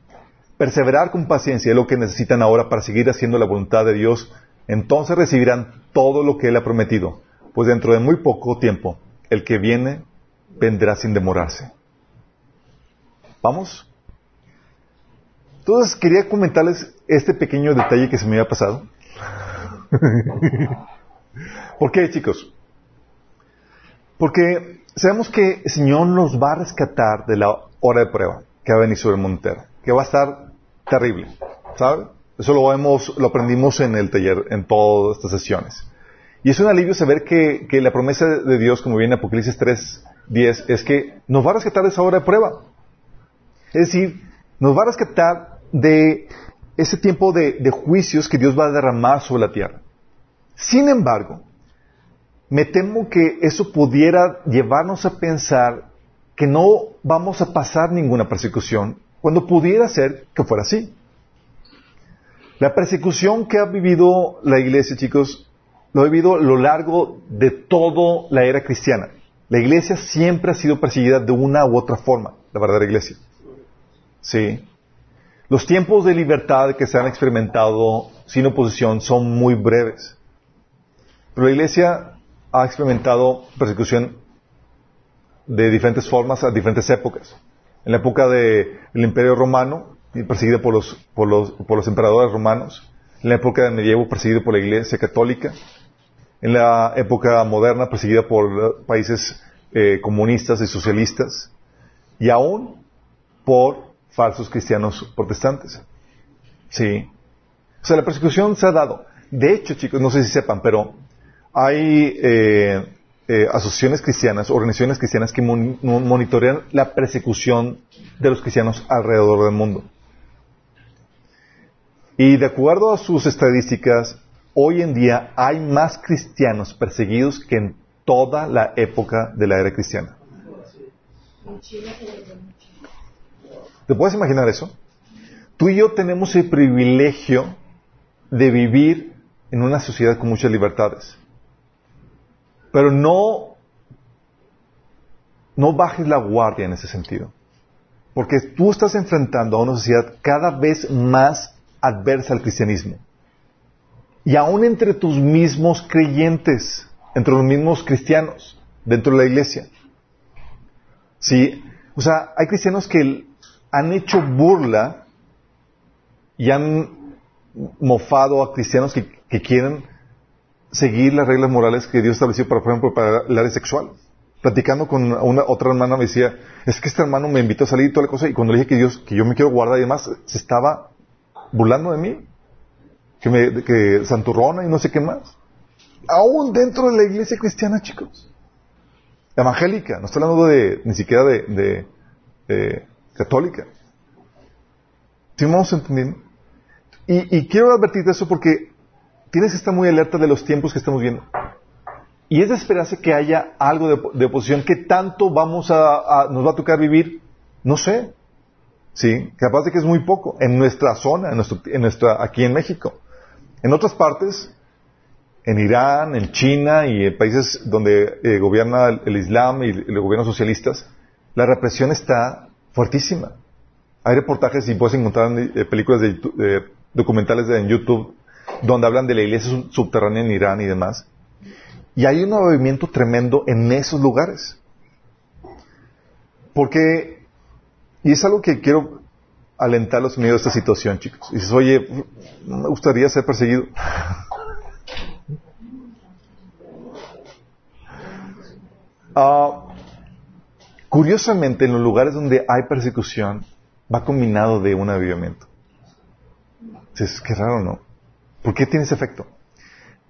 Perseverar con paciencia es lo que necesitan ahora para seguir haciendo la voluntad de Dios. Entonces recibirán todo lo que Él ha prometido, pues dentro de muy poco tiempo el que viene vendrá sin demorarse. ¿Vamos? Entonces quería comentarles este pequeño detalle que se me había pasado. ¿Por qué, chicos? Porque sabemos que el Señor nos va a rescatar de la hora de prueba que va a venir sobre el monte, que va a estar terrible, ¿sabe? Eso lo lo aprendimos en el taller, en todas estas sesiones. Y es un alivio saber que, que la promesa de Dios, como viene en Apocalipsis 3, 10, es que nos va a rescatar de esa hora de prueba. Es decir, nos va a rescatar de ese tiempo de, de juicios que Dios va a derramar sobre la tierra. Sin embargo, me temo que eso pudiera llevarnos a pensar que no vamos a pasar ninguna persecución, cuando pudiera ser que fuera así. La persecución que ha vivido la iglesia, chicos, lo ha vivido a lo largo de toda la era cristiana. La iglesia siempre ha sido perseguida de una u otra forma, la verdadera iglesia. Sí. Los tiempos de libertad que se han experimentado sin oposición son muy breves. Pero la iglesia ha experimentado persecución de diferentes formas a diferentes épocas. En la época del Imperio Romano, perseguida por los, por, los, por los emperadores romanos. En la época del medievo, perseguida por la Iglesia Católica. En la época moderna, perseguida por países eh, comunistas y socialistas. Y aún por falsos cristianos protestantes. Sí. O sea, la persecución se ha dado. De hecho, chicos, no sé si sepan, pero hay eh, eh, asociaciones cristianas, organizaciones cristianas que monitorean la persecución de los cristianos alrededor del mundo. Y de acuerdo a sus estadísticas, hoy en día hay más cristianos perseguidos que en toda la época de la era cristiana. ¿Te puedes imaginar eso? Tú y yo tenemos el privilegio de vivir en una sociedad con muchas libertades. Pero no, no bajes la guardia en ese sentido. Porque tú estás enfrentando a una sociedad cada vez más adversa al cristianismo. Y aún entre tus mismos creyentes, entre los mismos cristianos, dentro de la iglesia. Sí, o sea, hay cristianos que han hecho burla y han mofado a cristianos que, quieren seguir las reglas morales que Dios estableció, para, por ejemplo, para el área sexual. Platicando con una, otra hermana me decía, es que este hermano me invitó a salir y toda la cosa, y cuando le dije que Dios, que yo me quiero guardar y demás, se estaba burlando de mí, que, me, que santurrona y no sé qué más. Aún dentro de la iglesia cristiana, chicos. Evangélica, no estoy hablando de, ni siquiera de, de, católica. ¿Sí vamos entendiendo? Y, y quiero advertirte eso porque tienes que estar muy alerta de los tiempos que estamos viendo. Y es de esperarse que haya algo de, oposición. ¿Qué tanto vamos a, nos va a tocar vivir? No sé. Sí, capaz de que es muy poco en nuestra zona, en, nuestro, en nuestra, aquí en México. En otras partes, en Irán, en China y en países donde eh, gobierna el, Islam y los gobiernos socialistas, la represión está fuertísima. Hay reportajes y puedes encontrar eh, películas de, documentales en YouTube donde hablan de la iglesia subterránea en Irán y demás. Y hay un movimiento tremendo en esos lugares. Porque y es algo que quiero alentarlos en medio de esta situación, chicos. Y dices, oye, me gustaría ser perseguido. Ah, curiosamente, en los lugares donde hay persecución, va combinado de un avivamiento. Es que raro, ¿no? ¿Por qué tiene ese efecto?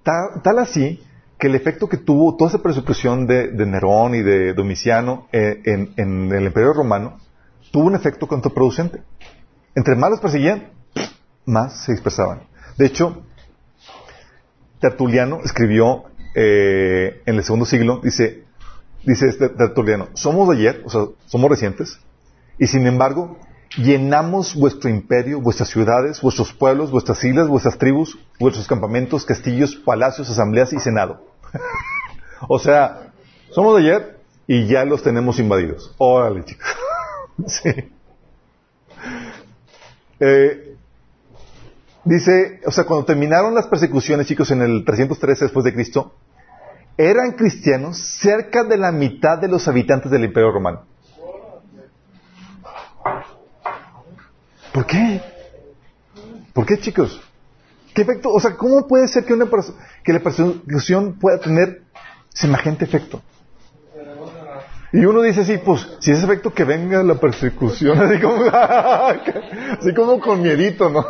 Tal, así que el efecto que tuvo toda esa persecución de, Nerón y de Domiciano eh, en el Imperio Romano tuvo un efecto contraproducente. Entre más los perseguían, más se expresaban. De hecho, Tertuliano escribió eh, en el segundo siglo, dice, dice este Tertuliano, somos de ayer, o sea, somos recientes, y sin embargo, llenamos vuestro imperio, vuestras ciudades, vuestros pueblos, vuestras islas, vuestras tribus, vuestros campamentos, castillos, palacios, asambleas y senado. o sea, somos de ayer y ya los tenemos invadidos. Órale, chicos. Sí. Eh, dice, o sea, cuando terminaron las persecuciones, chicos, en el 313 después de Cristo, eran cristianos cerca de la mitad de los habitantes del Imperio Romano. ¿Por qué? ¿Por qué, chicos? ¿Qué efecto? O sea, ¿cómo puede ser que, una que la persecución pueda tener semejante efecto? Y uno dice así, pues, si es efecto que venga la persecución, así como, así como con miedito, ¿no?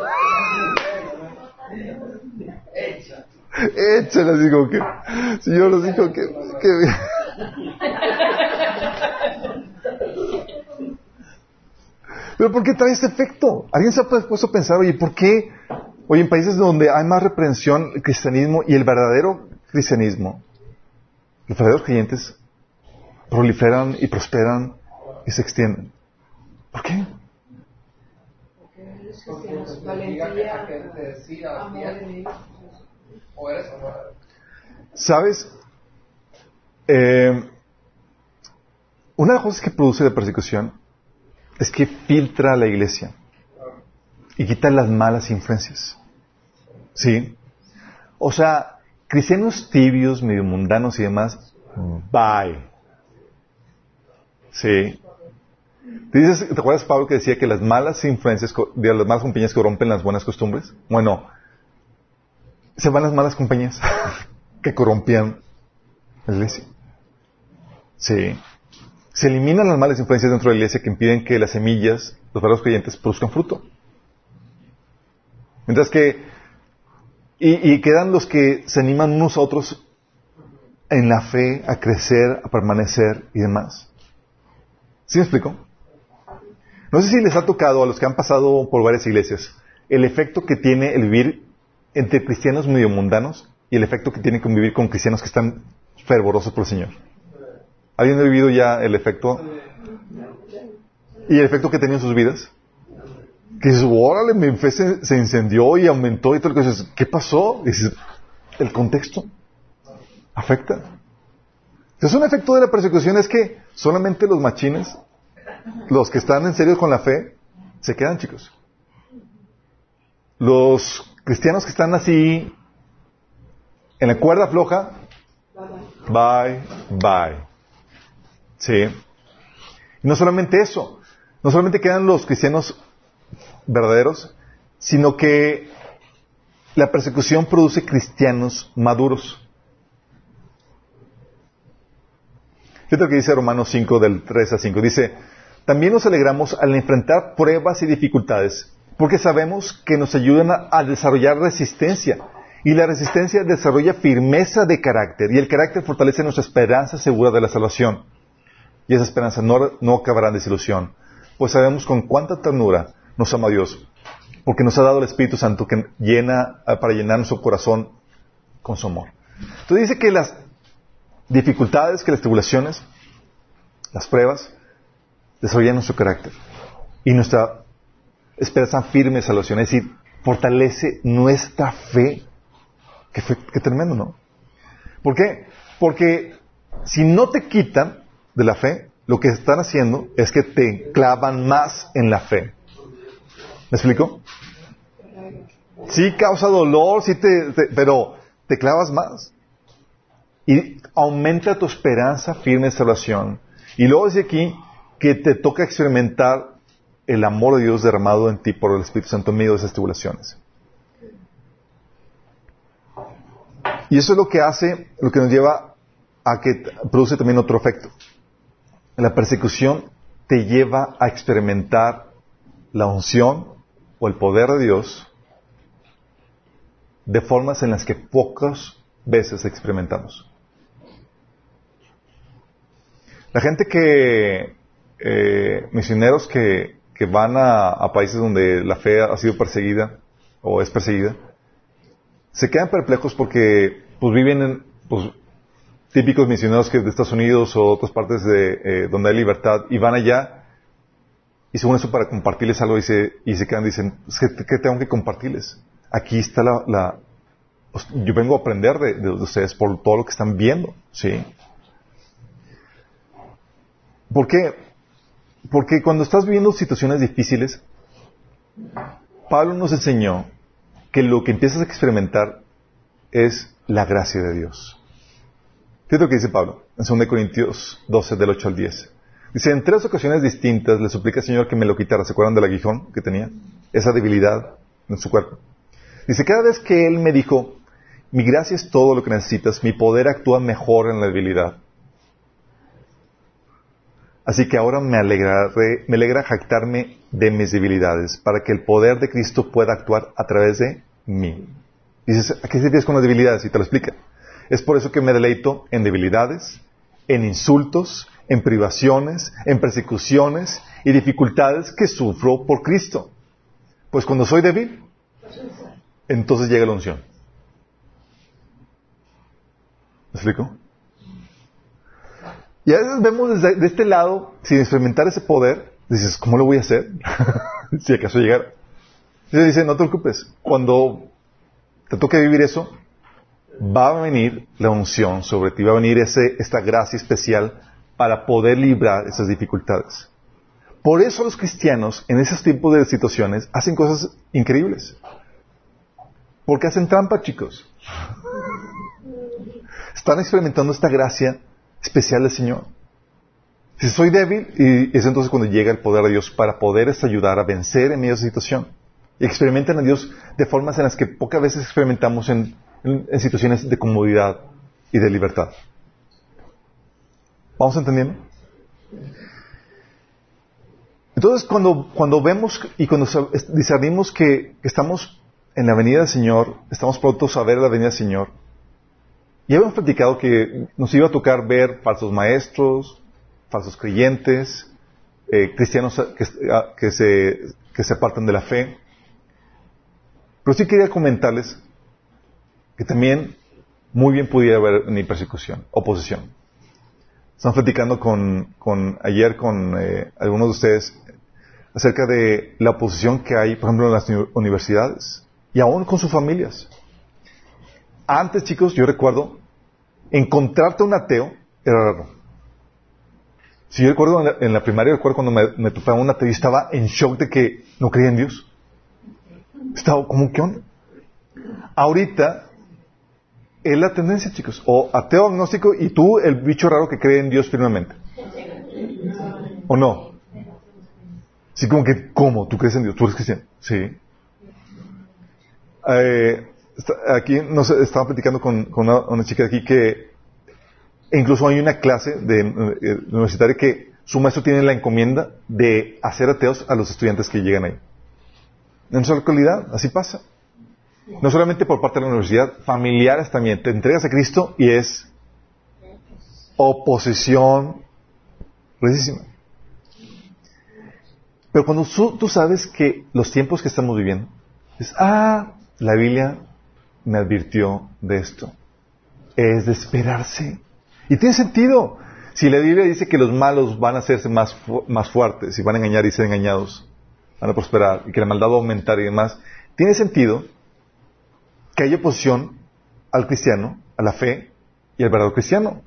Échala, así como que, si yo los digo que, que... Pero ¿por qué trae ese efecto? ¿Alguien se ha puesto a pensar, oye, ¿por qué? Oye, en países donde hay más reprensión, el cristianismo y el verdadero cristianismo, los verdaderos creyentes proliferan y prosperan y se extienden. ¿Por qué? ¿Sabes? Eh, una de las cosas que produce la persecución es que filtra a la iglesia y quita las malas influencias. ¿Sí? O sea, cristianos tibios, medio mundanos y demás, bye. Sí. ¿Te, dices, ¿Te acuerdas, Pablo, que decía que las malas influencias, de las malas compañías corrompen las buenas costumbres? Bueno, se van las malas compañías que corrompían la iglesia. Sí. Se eliminan las malas influencias dentro de la iglesia que impiden que las semillas, los verdaderos creyentes, produzcan fruto. Mientras que, y, y, quedan los que se animan unos a otros en la fe a crecer, a permanecer y demás. ¿Sí me explico? No sé si les ha tocado a los que han pasado por varias iglesias el efecto que tiene el vivir entre cristianos medio mundanos y el efecto que tiene convivir con cristianos que están fervorosos por el Señor. ¿Alguien ha vivido ya el efecto? ¿Y el efecto que tenía en sus vidas? Que dices, órale, mi fe se, incendió y aumentó y todo lo que dices, ¿qué pasó? Dices, el contexto afecta. Entonces, un efecto de la persecución es que solamente los machines, los que están en serio con la fe, se quedan, chicos. Los cristianos que están así, en la cuerda floja, bye, bye. Sí. Y no solamente eso, no solamente quedan los cristianos verdaderos, sino que la persecución produce cristianos maduros. Fíjate lo que dice Romanos 5 del 3 a 5. Dice, también nos alegramos al enfrentar pruebas y dificultades, porque sabemos que nos ayudan a, desarrollar resistencia. Y la resistencia desarrolla firmeza de carácter, y el carácter fortalece nuestra esperanza segura de la salvación. Y esa esperanza no, no acabará en desilusión, pues sabemos con cuánta ternura nos ama Dios, porque nos ha dado el Espíritu Santo que llena, para llenar nuestro corazón con su amor. Entonces dice que las dificultades, que las tribulaciones, las pruebas, desarrollan nuestro carácter y nuestra esperanza firme de salvación, es decir, fortalece nuestra fe. Qué, qué tremendo, ¿no? ¿Por qué? Porque si no te quitan de la fe, lo que están haciendo es que te clavan más en la fe. ¿Me explico? Sí causa dolor, sí te, pero te clavas más. Y aumenta tu esperanza firme de salvación. Y luego dice aquí que te toca experimentar el amor de Dios derramado en ti por el Espíritu Santo en medio de esas tribulaciones. Y eso es lo que hace, lo que nos lleva a que produce también otro efecto. La persecución te lleva a experimentar la unción o el poder de Dios de formas en las que pocas veces experimentamos. La gente que, eh, misioneros que, que van a, países donde la fe ha sido perseguida o es perseguida, se quedan perplejos porque pues viven en, pues, típicos misioneros que de Estados Unidos o otras partes de eh, donde hay libertad y van allá y según eso para compartirles algo y se, y se quedan dicen ¿qué, tengo que compartirles? Aquí está la, la yo vengo a aprender de, de, ustedes por todo lo que están viendo, ¿sí? ¿Por qué? Porque cuando estás viviendo situaciones difíciles, Pablo nos enseñó que lo que empiezas a experimentar es la gracia de Dios. Fíjate lo que dice Pablo en 2 Corintios 12, del 8 al 10. Dice, en tres ocasiones distintas le suplica al Señor que me lo quitara. ¿Se acuerdan del aguijón que tenía? Esa debilidad en su cuerpo. Dice, cada vez que Él me dijo, mi gracia es todo lo que necesitas, mi poder actúa mejor en la debilidad. Así que ahora me, alegraré, me alegra jactarme de mis debilidades, para que el poder de Cristo pueda actuar a través de mí. Dices, ¿a qué se con las debilidades? Y te lo explica. Es por eso que me deleito en debilidades, en insultos, en privaciones, en persecuciones y dificultades que sufro por Cristo. Pues cuando soy débil, entonces llega la unción. ¿Me explico? Y a veces vemos desde de este lado, sin experimentar ese poder, dices, ¿cómo lo voy a hacer? si acaso llegara. Y dice, no te preocupes, cuando te toque vivir eso, va a venir la unción sobre ti, va a venir ese, esta gracia especial para poder librar esas dificultades. Por eso los cristianos en esos tipos de situaciones hacen cosas increíbles. Porque hacen trampa, chicos. Están experimentando esta gracia especial del Señor. Si soy débil, y es entonces cuando llega el poder de Dios para poder ayudar a vencer en medio de esa situación. Y experimentan a Dios de formas en las que pocas veces experimentamos en, situaciones de comodidad y de libertad. ¿Vamos entendiendo? Entonces, cuando, cuando vemos y cuando discernimos que, que, estamos en la venida del Señor, estamos prontos a ver la venida del Señor, ya habíamos platicado que nos iba a tocar ver falsos maestros, falsos creyentes, eh, cristianos que, ah, que, se, que se apartan de la fe. Pero sí quería comentarles que también muy bien pudiera haber ni persecución, oposición. Estamos platicando con, con ayer con eh, algunos de ustedes acerca de la oposición que hay, por ejemplo, en las universidades y aún con sus familias. Antes, chicos, yo recuerdo, encontrarte un ateo era raro. Si yo recuerdo en la, primaria, recuerdo cuando me, me topaba un ateo y estaba en shock de que no creía en Dios. Estaba como, ¿qué onda? Ahorita es la tendencia, chicos. O ateo agnóstico y tú el bicho raro que cree en Dios firmemente. ¿O no? Sí, como que, ¿cómo? ¿Tú crees en Dios? ¿Tú eres cristiano? Sí. Eh, aquí nos estaba platicando con, una, chica de aquí que incluso hay una clase de, eh, universitaria que su maestro tiene la encomienda de hacer ateos a los estudiantes que llegan ahí. En nuestra localidad, así pasa. No solamente por parte de la universidad, familiares también. Te entregas a Cristo y es oposición precisísima. Pero cuando tú, sabes que los tiempos que estamos viviendo, es, ah, la Biblia me advirtió de esto. Es de esperarse. Y tiene sentido. Si la Biblia dice que los malos van a hacerse más, más fuertes y van a engañar y ser engañados, van a prosperar y que la maldad va a aumentar y demás, tiene sentido que haya oposición al cristiano, a la fe y al verdadero cristiano.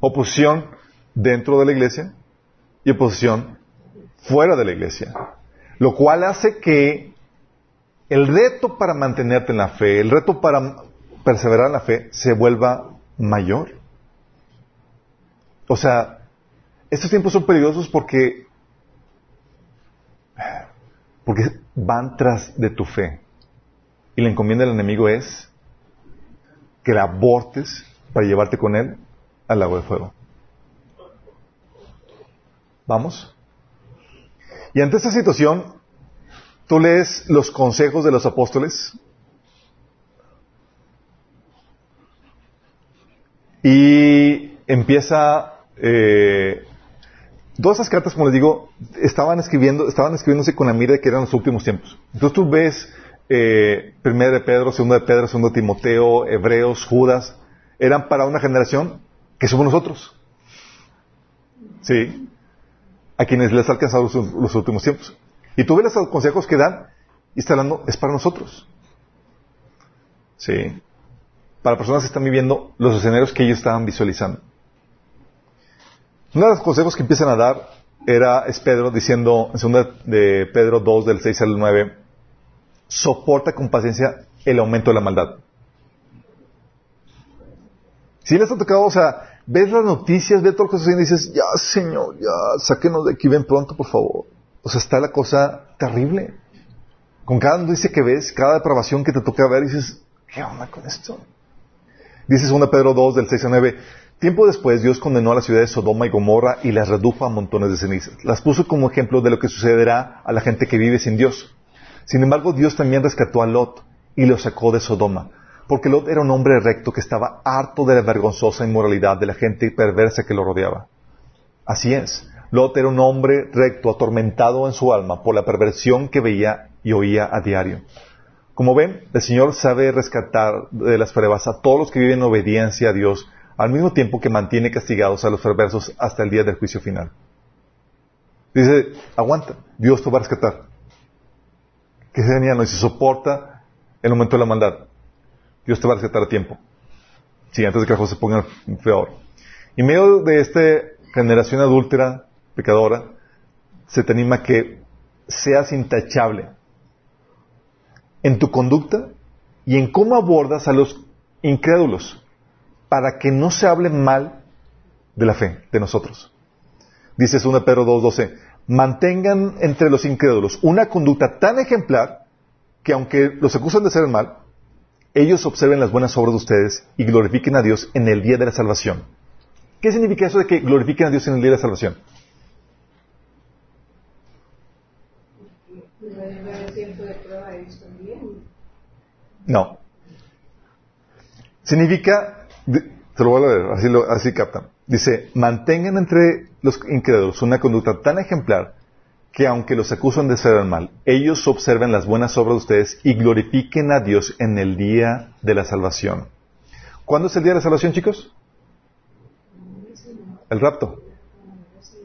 Oposición dentro de la iglesia y oposición fuera de la iglesia. Lo cual hace que el reto para mantenerte en la fe, el reto para perseverar en la fe, se vuelva mayor. O sea, estos tiempos son peligrosos porque, porque van tras de tu fe. Y la encomienda del enemigo es que la abortes para llevarte con él al lago de fuego. ¿Vamos? Y ante esta situación, Tú lees los consejos de los apóstoles y empieza eh, todas esas cartas, como les digo, estaban escribiendo, estaban escribiéndose con la mira de que eran los últimos tiempos. Entonces tú ves eh, de Pedro, segunda de Pedro, segundo de Timoteo, Hebreos, Judas, eran para una generación que somos nosotros. Sí. A quienes les ha alcanzado los últimos tiempos. Y tú ves los consejos que dan y está hablando, es para nosotros. Sí. Para personas que están viviendo los escenarios que ellos estaban visualizando. Uno de los consejos que empiezan a dar era, es Pedro diciendo, en segunda de Pedro 2, del 6 al 9, soporta con paciencia el aumento de la maldad. Si les ha tocado, o sea, ves las noticias, ves todo lo que sucede y dices, ya Señor, ya, sáquenos de aquí, ven pronto, por favor. O sea, está la cosa terrible. Con cada noticia que ves, cada depravación que te toca ver, dices, ¿qué onda con esto? Dice 2 Pedro 2, del 6 a 9, Tiempo después, Dios condenó a las ciudades de Sodoma y Gomorra y las redujo a montones de cenizas. Las puso como ejemplo de lo que sucederá a la gente que vive sin Dios. Sin embargo, Dios también rescató a Lot y lo sacó de Sodoma, porque Lot era un hombre recto que estaba harto de la vergonzosa inmoralidad de la gente perversa que lo rodeaba. Así es, Lot era un hombre recto, atormentado en su alma por la perversión que veía y oía a diario. Como ven, el Señor sabe rescatar de las pruebas a todos los que viven en obediencia a Dios al mismo tiempo que mantiene castigados a los perversos hasta el día del juicio final. Dice, aguanta, Dios te va a rescatar. Que genial, y se soporta el momento de la maldad. Dios te va a rescatar a tiempo. Sí, antes de que las se pongan peor. En medio de esta generación adúltera, pecadora, se te anima que seas intachable en tu conducta y en cómo abordas a los incrédulos para que no se hable mal de la fe de nosotros. Dice 1 Pedro 2.12, mantengan entre los incrédulos una conducta tan ejemplar que aunque los acusan de hacer el mal, ellos observen las buenas obras de ustedes y glorifiquen a Dios en el día de la salvación. ¿Qué significa eso de que glorifiquen a Dios en el día de la salvación? No. Significa se lo voy a leer, así, lo, así captan. Dice, mantengan entre los incrédulos una conducta tan ejemplar que aunque los acusan de ser el mal, ellos observen las buenas obras de ustedes y glorifiquen a Dios en el día de la salvación. ¿Cuándo es el día de la salvación, chicos? El rapto.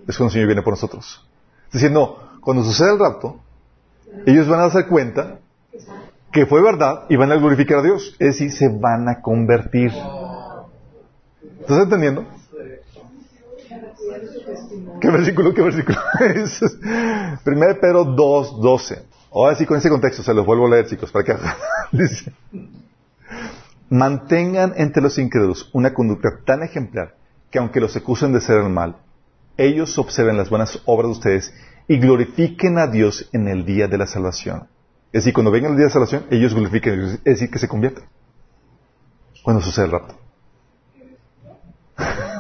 Es cuando el Señor viene por nosotros. Es cuando sucede el rapto, ellos van a darse cuenta que fue verdad y van a glorificar a Dios. Es decir, se van a convertir. ¿Estás entendiendo? ¿Qué versículo? ¿Qué versículo? Primero Pedro 2, 12. Ahora sí, con ese contexto, se los vuelvo a leer, chicos, para que dice, mantengan entre los incrédulos una conducta tan ejemplar que aunque los acusen de ser el mal, ellos observen las buenas obras de ustedes y glorifiquen a Dios en el día de la salvación. Es decir, cuando venga el día de salvación, ellos glorifiquen es decir, que se convierten. Cuando sucede el rapto.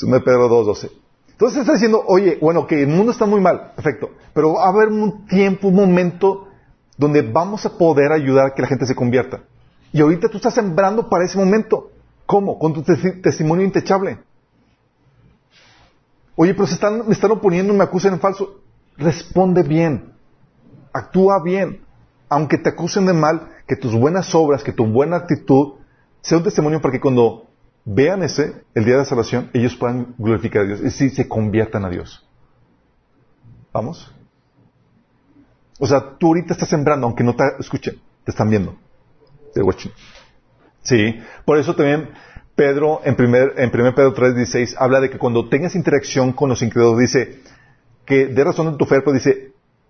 de Pedro 2.12. Entonces está diciendo, oye, bueno, que el mundo está muy mal, perfecto, pero va a haber un tiempo, un momento donde vamos a poder ayudar a que la gente se convierta. Y ahorita tú estás sembrando para ese momento. ¿Cómo? Con tu testimonio intechable. Oye, pero se están, me están oponiendo, me acusan en falso. Responde bien. Actúa bien. Aunque te acusen de mal, que tus buenas obras, que tu buena actitud sea un testimonio para que cuando vean ese, el día de la salvación, ellos puedan glorificar a Dios, y si se conviertan a Dios. ¿Vamos? O sea, tú ahorita estás sembrando, aunque no te escuchen, te están viendo. Sí, por eso también Pedro, en primer, en primer Pedro 3.16, habla de que cuando tengas interacción con los incrédulos, dice que de razón en tu fe, dice,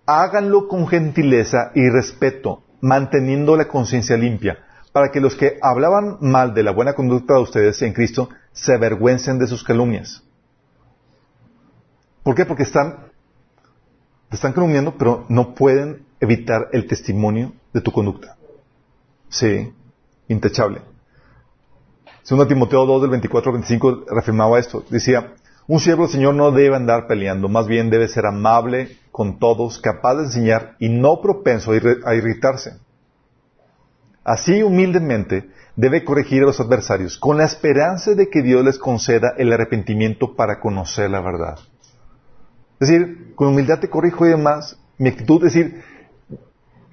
háganlo con gentileza y respeto, manteniendo la conciencia limpia para que los que hablaban mal de la buena conducta de ustedes en Cristo se avergüencen de sus calumnias. ¿Por qué? Porque están, están calumniando, pero no pueden evitar el testimonio de tu conducta. Sí, intachable. Segundo Timoteo 2 del 24 al 25 reafirmaba esto. Decía, un siervo del Señor no debe andar peleando, más bien debe ser amable con todos, capaz de enseñar y no propenso a irritarse Así humildemente debe corregir a los adversarios con la esperanza de que Dios les conceda el arrepentimiento para conocer la verdad. Es decir, con humildad te corrijo y demás. Mi actitud es decir,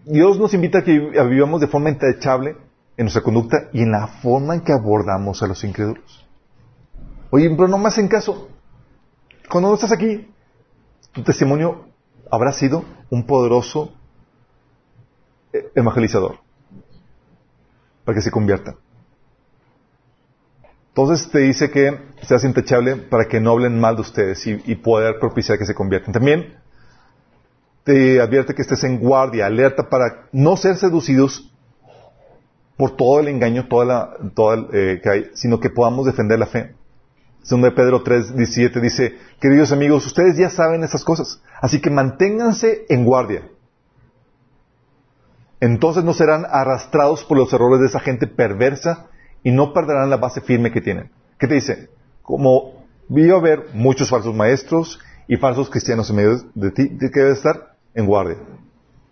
Dios nos invita a que vivamos de forma intachable en nuestra conducta y en la forma en que abordamos a los incrédulos. Oye, pero no más en caso. Cuando no estás aquí, tu testimonio habrá sido un poderoso eh, evangelizador para que se conviertan. Entonces te dice que seas intachable para que no hablen mal de ustedes y, poder propiciar que se conviertan. También te advierte que estés en guardia, alerta para no ser seducidos por todo el engaño, toda la, eh, que hay, sino que podamos defender la fe. Segundo de Pedro 3, 17 dice, queridos amigos, ustedes ya saben estas cosas, así que manténganse en guardia. Entonces no serán arrastrados por los errores de esa gente perversa y no perderán la base firme que tienen. ¿Qué te dice? Como vio haber muchos falsos maestros y falsos cristianos en medio de ti, que debe estar en guardia.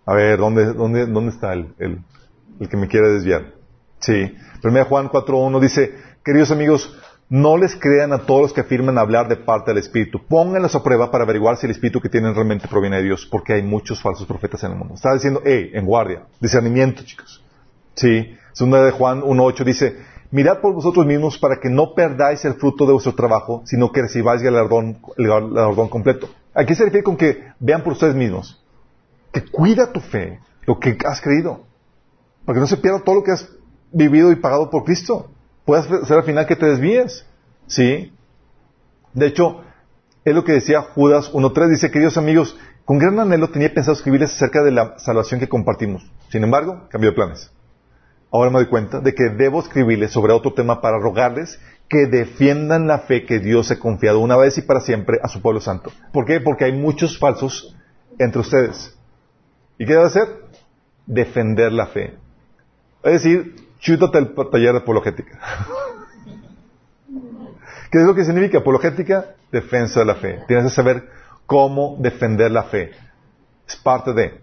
A ver, ¿dónde, dónde, dónde está el, el, el que me quiere desviar? Sí. 1 Juan 4.1 dice, queridos amigos, no les crean a todos los que afirman hablar de parte del Espíritu. Pónganlos a prueba para averiguar si el Espíritu que tienen realmente proviene de Dios, porque hay muchos falsos profetas en el mundo. Está diciendo, hey, en guardia, discernimiento, chicos. Sí. Segunda de Juan 1.8 dice, mirad por vosotros mismos para que no perdáis el fruto de vuestro trabajo, sino que recibáis el galardón, el galardón completo. ¿A qué se refiere con que vean por ustedes mismos? Que cuida tu fe, lo que has creído, para que no se pierda todo lo que has vivido y pagado por Cristo puede ser al final que te desvíes. ¿Sí? De hecho, es lo que decía Judas 1.3. Dice, queridos amigos, con gran anhelo tenía pensado escribirles acerca de la salvación que compartimos. Sin embargo, cambió de planes. Ahora me doy cuenta de que debo escribirles sobre otro tema para rogarles que defiendan la fe que Dios ha confiado una vez y para siempre a su pueblo santo. ¿Por qué? Porque hay muchos falsos entre ustedes. ¿Y qué debe hacer? Defender la fe. Es decir, chútate el taller de apologética. ¿Qué es lo que significa? Apologética, defensa de la fe. Tienes que saber cómo defender la fe. Es parte de,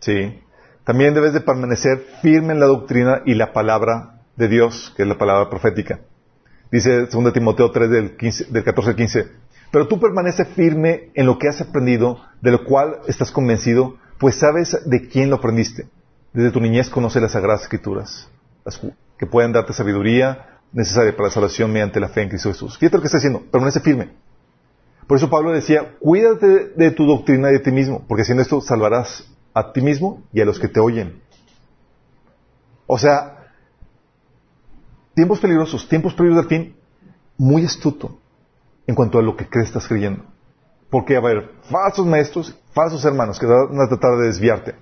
¿sí? También debes de permanecer firme en la doctrina y la palabra de Dios, que es la palabra profética. Dice 2 Timoteo 3 del, 15, del 14 al 15. Pero tú permanece firme en lo que has aprendido, de lo cual estás convencido, pues sabes de quién lo aprendiste. Desde tu niñez conoce las sagradas escrituras que pueden darte sabiduría necesaria para la salvación mediante la fe en Cristo Jesús. Fíjate lo que está diciendo, permanece firme. Por eso Pablo decía, cuídate de tu doctrina y de ti mismo, porque haciendo esto salvarás a ti mismo y a los que te oyen. O sea, tiempos peligrosos, tiempos peligrosos al fin, muy astuto en cuanto a lo que crees estás creyendo. Porque va a haber falsos maestros, falsos hermanos que van a tratar de desviarte.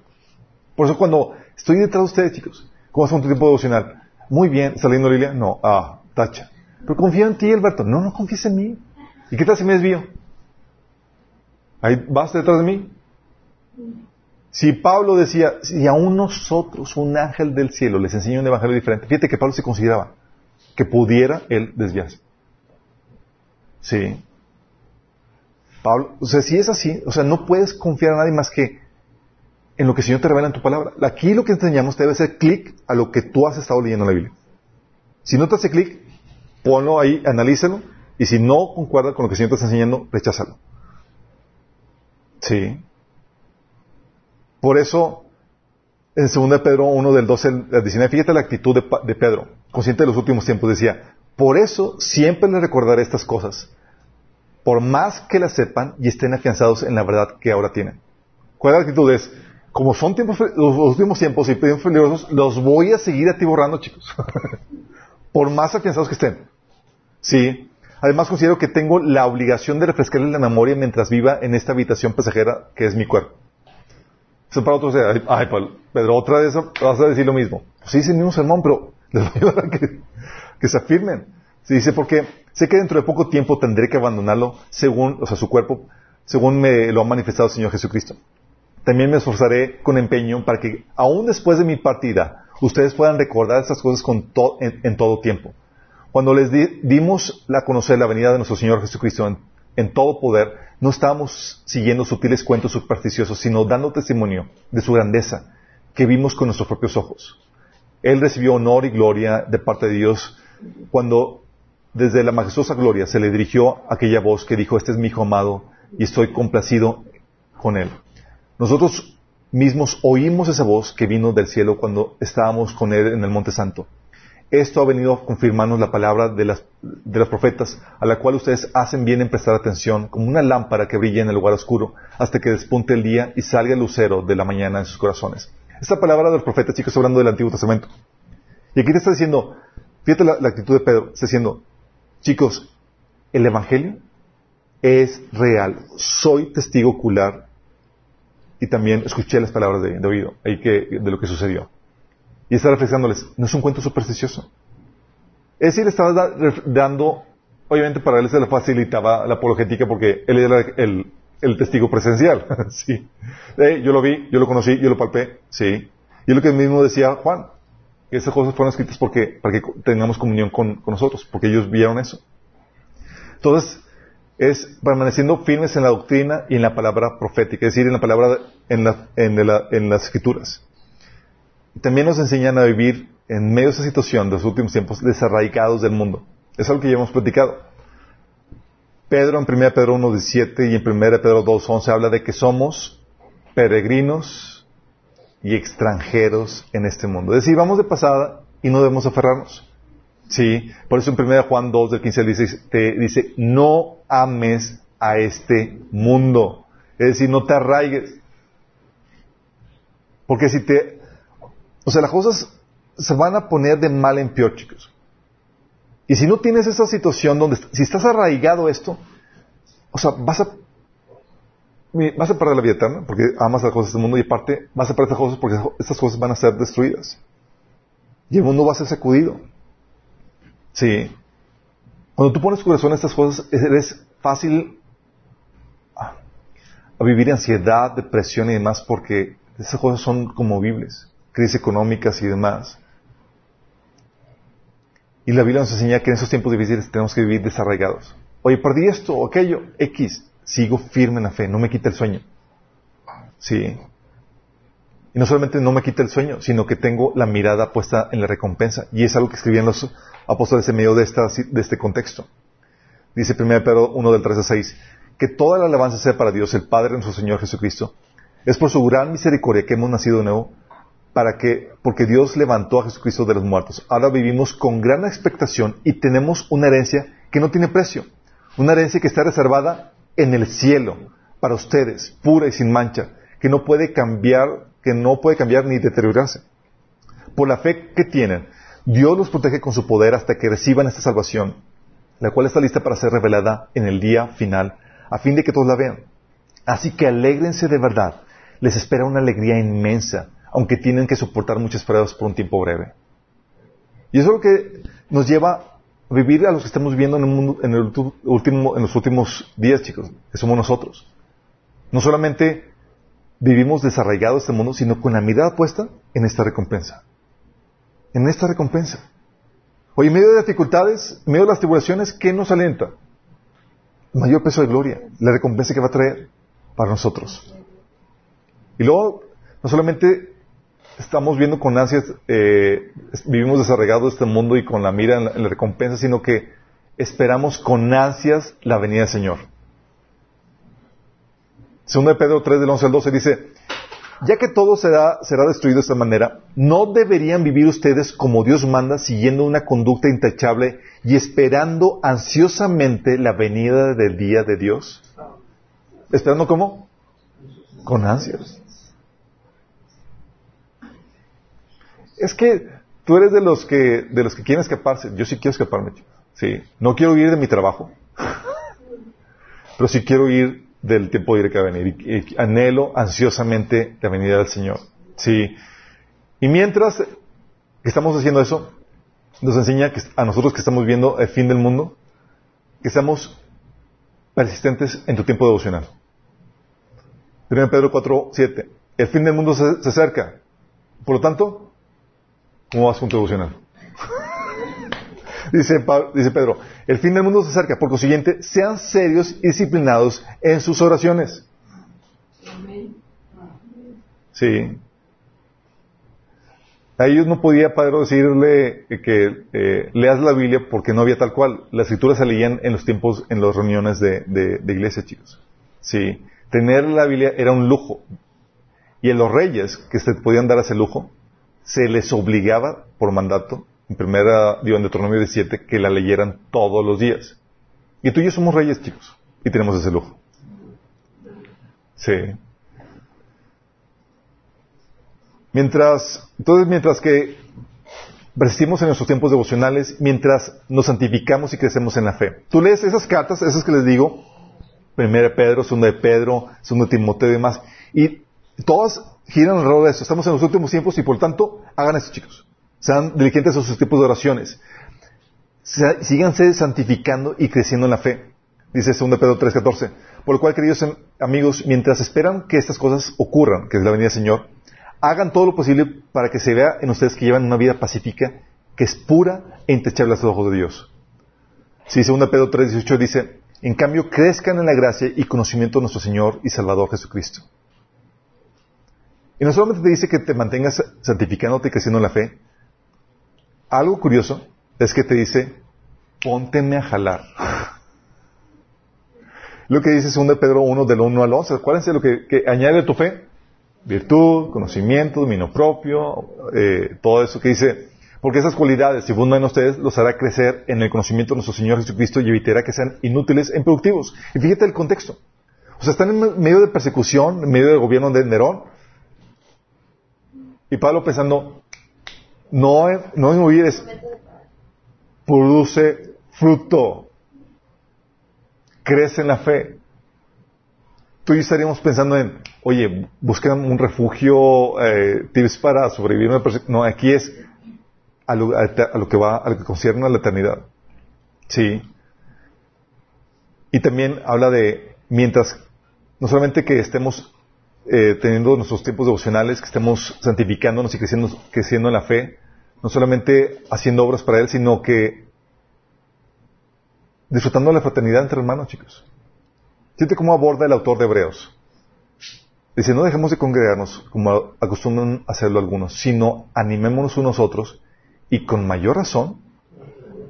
Por eso cuando estoy detrás de ustedes, chicos, ¿Cómo hace un tiempo devocional? Muy bien, ¿saliendo Lilia? No, ah, tacha. Pero confío en ti, Alberto. No, no confíes en mí. ¿Y qué tal si me desvío? ¿Ahí vas detrás de mí? Si Pablo decía, si aún nosotros, un ángel del cielo, les enseña un evangelio diferente, fíjate que Pablo se consideraba que pudiera él desviarse. Sí. Pablo, o sea, si es así, o sea, no puedes confiar a nadie más que en lo que el Señor te revela en tu palabra. Aquí lo que enseñamos debe hacer clic a lo que tú has estado leyendo en la Biblia. Si no te hace clic, ponlo ahí, analízalo, y si no concuerda con lo que el Señor te está enseñando, recházalo. Sí. Por eso, en 2 Pedro 1 del 12 al 19, fíjate la actitud de, de Pedro, consciente de los últimos tiempos, decía, por eso siempre les recordaré estas cosas, por más que las sepan y estén afianzados en la verdad que ahora tienen. ¿Cuál es la actitud? Es, como son tiempos, los últimos tiempos y tiempos peligrosos, los voy a seguir atiborrando, chicos. Por más afianzados que estén. Sí. Además considero que tengo la obligación de refrescarles la memoria mientras viva en esta habitación pasajera que es mi cuerpo. Eso para otros, ay, Pedro, otra vez vas a decir lo mismo. sí, es el mismo sermón, pero les voy a ayudar a que, que se afirmen. Se dice, porque sé que dentro de poco tiempo tendré que abandonarlo según, o sea, su cuerpo, según me lo ha manifestado el Señor Jesucristo también me esforzaré con empeño para que, aún después de mi partida, ustedes puedan recordar estas cosas en, todo tiempo. Cuando les dimos a conocer la venida de nuestro Señor Jesucristo en, todo poder, no estábamos siguiendo sutiles cuentos supersticiosos, sino dando testimonio de su grandeza que vimos con nuestros propios ojos. Él recibió honor y gloria de parte de Dios cuando desde la majestuosa gloria se le dirigió aquella voz que dijo, este es mi hijo amado y estoy complacido con él. Nosotros mismos oímos esa voz que vino del cielo cuando estábamos con Él en el Monte Santo. Esto ha venido a confirmarnos la palabra de las, de los profetas, a la cual ustedes hacen bien en prestar atención, como una lámpara que brilla en el lugar oscuro, hasta que despunte el día y salga el lucero de la mañana en sus corazones. Esta palabra de los profetas, chicos, hablando del Antiguo Testamento. Y aquí te está diciendo, fíjate la, la actitud de Pedro, está diciendo, chicos, el Evangelio es real. Soy testigo ocular y también escuché las palabras de, oído de lo que sucedió. Y estaba reflexionándoles, no es un cuento supersticioso. Es decir, estaba dando, obviamente para él se le facilitaba la apologética porque él era el, testigo presencial. sí. Eh, yo lo vi, yo lo conocí, yo lo palpé, sí. Y es lo que mismo decía Juan, esas cosas fueron escritas porque, para que tengamos comunión con, nosotros, porque ellos vieron eso. Entonces, es permaneciendo firmes en la doctrina y en la palabra profética, es decir, en la palabra, en, las escrituras. También nos enseñan a vivir en medio de esa situación de los últimos tiempos desarraigados del mundo. Es algo que ya hemos platicado. Pedro en 1 Pedro 1.17 y en 1 Pedro 2.11 habla de que somos peregrinos y extranjeros en este mundo. Es decir, vamos de pasada y no debemos aferrarnos. Sí, por eso en 1 Juan 2 del 15 dice, te dice, no ames a este mundo. Es decir, no te arraigues. Porque si te... O sea, las cosas se van a poner de mal en peor, chicos. Y si no tienes esa situación donde, si estás arraigado esto, o sea, vas a, vas a perder la vida eterna porque amas las cosas del mundo y aparte vas a perder estas cosas porque estas cosas van a ser destruidas. Y el mundo va a ser sacudido. Sí. Cuando tú pones tu corazón en estas cosas, eres fácil a, a vivir ansiedad, depresión y demás porque esas cosas son conmovibles, crisis económicas y demás. Y la Biblia nos enseña que en esos tiempos difíciles tenemos que vivir desarraigados. Oye, perdí esto o aquello, X, sigo firme en la fe, no me quita el sueño. Sí. Y no solamente no me quita el sueño, sino que tengo la mirada puesta en la recompensa. Y es algo que escribían los apóstoles en medio de, esta, de este contexto. Dice 1 Pedro 1 del 3 a 6, que toda la alabanza sea para Dios, el Padre nuestro Señor Jesucristo. Es por su gran misericordia que hemos nacido de nuevo para que, porque Dios levantó a Jesucristo de los muertos. Ahora vivimos con gran expectación y tenemos una herencia que no tiene precio. Una herencia que está reservada en el cielo para ustedes, pura y sin mancha, que no puede cambiar, que no puede cambiar ni deteriorarse. Por la fe que tienen, Dios los protege con su poder hasta que reciban esta salvación, la cual está lista para ser revelada en el día final, a fin de que todos la vean. Así que alégrense de verdad. Les espera una alegría inmensa aunque tienen que soportar muchas pruebas por un tiempo breve. Y eso es lo que nos lleva a vivir a los que estamos viviendo en, el mundo, en, el último, en los últimos días, chicos, que somos nosotros. No solamente vivimos desarraigados este mundo, sino con la mirada puesta en esta recompensa. En esta recompensa. Hoy, en medio de dificultades, en medio de las tribulaciones, ¿qué nos alienta? Mayor peso de gloria, la recompensa que va a traer para nosotros. Y luego, no solamente estamos viendo con ansias, eh, vivimos desarraigados este mundo y con la mira en la, recompensa, sino que esperamos con ansias la venida del Señor. Segundo de Pedro 3 del 11 al 12 dice, ya que todo será, será destruido de esta manera, ¿no deberían vivir ustedes como Dios manda, siguiendo una conducta intachable y esperando ansiosamente la venida del día de Dios? ¿Esperando cómo? Con ansias. es que tú eres de los que, de los que quieren escaparse. Yo sí quiero escaparme, Sí. No quiero huir de mi trabajo. pero sí quiero huir del tiempo ir que va a venir. Y, anhelo ansiosamente la venida del Señor. Sí. Y mientras estamos haciendo eso, nos enseña que a nosotros que estamos viendo el fin del mundo, que seamos persistentes en tu tiempo devocional. 1 Pedro 4, 7. El fin del mundo se, se acerca. Por lo tanto, ¿Cómo vas con tu devocional? Dice, dice Pedro, el fin del mundo se acerca, por consiguiente, sean serios y disciplinados en sus oraciones. Sí. A ellos no podía Pedro decirle que eh, leas la Biblia porque no había tal cual. Las escrituras se leían en los tiempos, en las reuniones de, de iglesia, chicos. Sí. Tener la Biblia era un lujo. Y en los reyes que se podían dar ese lujo, se les obligaba por mandato, en primera, digo, en Deuteronomio 17, que la leyeran todos los días. Y tú y yo somos reyes, chicos, y tenemos ese lujo. Sí. Mientras, entonces, mientras que persistimos en nuestros tiempos devocionales, mientras nos santificamos y crecemos en la fe. Tú lees esas cartas, esas que les digo, primera de Pedro, segunda de Pedro, segunda de Timoteo y demás, y todas giran alrededor de eso. Estamos en los últimos tiempos y por tanto, hagan esto, chicos. Sean diligentes a sus tipos de oraciones. Síganse santificando y creciendo en la fe. Dice 2 Pedro 3:14. Por lo cual, queridos amigos, mientras esperan que estas cosas ocurran, que es la venida del Señor, hagan todo lo posible para que se vea en ustedes que llevan una vida pacífica, que es pura e intachable a los ojos de Dios. Sí, 2 Pedro 3:18 dice, en cambio, crezcan en la gracia y conocimiento de nuestro Señor y Salvador Jesucristo. Y no solamente te dice que te mantengas santificándote y creciendo en la fe, algo curioso es que te dice, pónteme a jalar. Lo que dice 2 Pedro 1 del 1 al 11. Acuérdense lo que, añade tu fe. Virtud, conocimiento, dominio propio, eh, todo eso que dice, porque esas cualidades, si uno en ustedes, los hará crecer en el conocimiento de nuestro Señor Jesucristo y evitará que sean inútiles e improductivos. Y fíjate el contexto. O sea, están en medio de persecución, en medio del gobierno de Nerón. Y Pablo pensando, no, no en huir, es, produce fruto. Crece en la fe. Tú y yo estaríamos pensando en, oye, buscan un refugio, eh, tips para sobrevivir. No, aquí es, a lo, que va, a lo que concierne a la eternidad. Sí. Y también habla de, mientras, no solamente que estemos eh, teniendo nuestros tiempos devocionales, que estemos santificándonos y creciendo, creciendo en la fe, no solamente haciendo obras para Él, sino que disfrutando de la fraternidad entre hermanos, chicos. Siente cómo aborda el autor de Hebreos. Dice, no dejemos de congregarnos como acostumbran hacerlo algunos, sino animémonos unos otros y con mayor razón,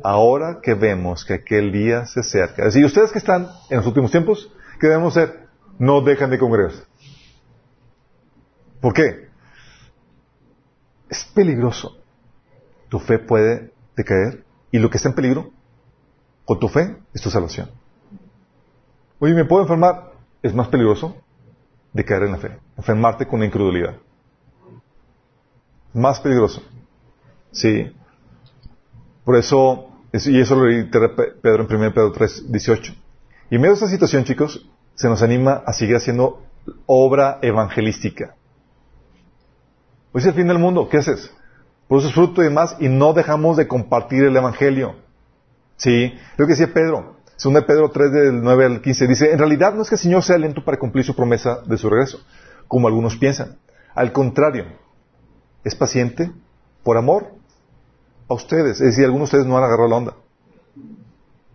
ahora que vemos que aquel día se acerca. Es decir, ustedes que están en los últimos tiempos, ¿qué debemos hacer? No dejan de congregarse. ¿Por qué? Es peligroso. Tu fe puede decaer y lo que está en peligro con tu fe es tu salvación. Oye, ¿me puedo enfermar? Es más peligroso de caer en la fe. Enfermarte con la incredulidad. Más peligroso. Sí. Por eso, y eso lo reitera Pedro en 1 Pedro 3, 18. Y en medio de esta situación, chicos, se nos anima a seguir haciendo obra evangelística. Hoy es el fin del mundo, ¿qué haces? Produces fruto y demás y no dejamos de compartir el evangelio. Sí, lo que decía Pedro, de Pedro 3 del 9 al 15 dice, en realidad no es que el Señor sea lento para cumplir su promesa de su regreso, como algunos piensan. Al contrario, es paciente por amor a ustedes. Es decir, algunos de ustedes no han agarrado la onda.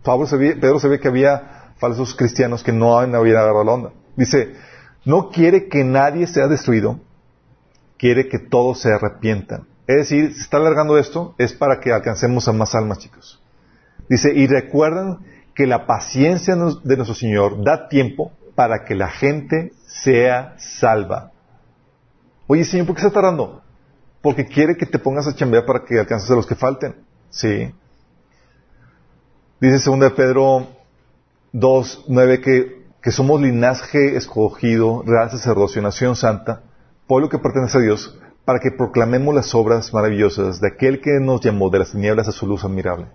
Pedro se ve que había falsos cristianos que no habían agarrado la onda. Dice, no quiere que nadie sea destruido, quiere que todos se arrepientan. Es decir, si está alargando esto, es para que alcancemos a más almas, chicos. Dice, y recuerden que la paciencia de nuestro Señor da tiempo para que la gente sea salva. Oye, Señor, ¿por qué está tardando? porque quiere que te pongas a chambear para que alcances a los que falten. Sí. Dice 2 Pedro 2, 9 que, que somos linaje escogido, real sacerdocio, nación santa, pueblo que pertenece a Dios, para que proclamemos las obras maravillosas de aquel que nos llamó de las tinieblas a su luz admirable.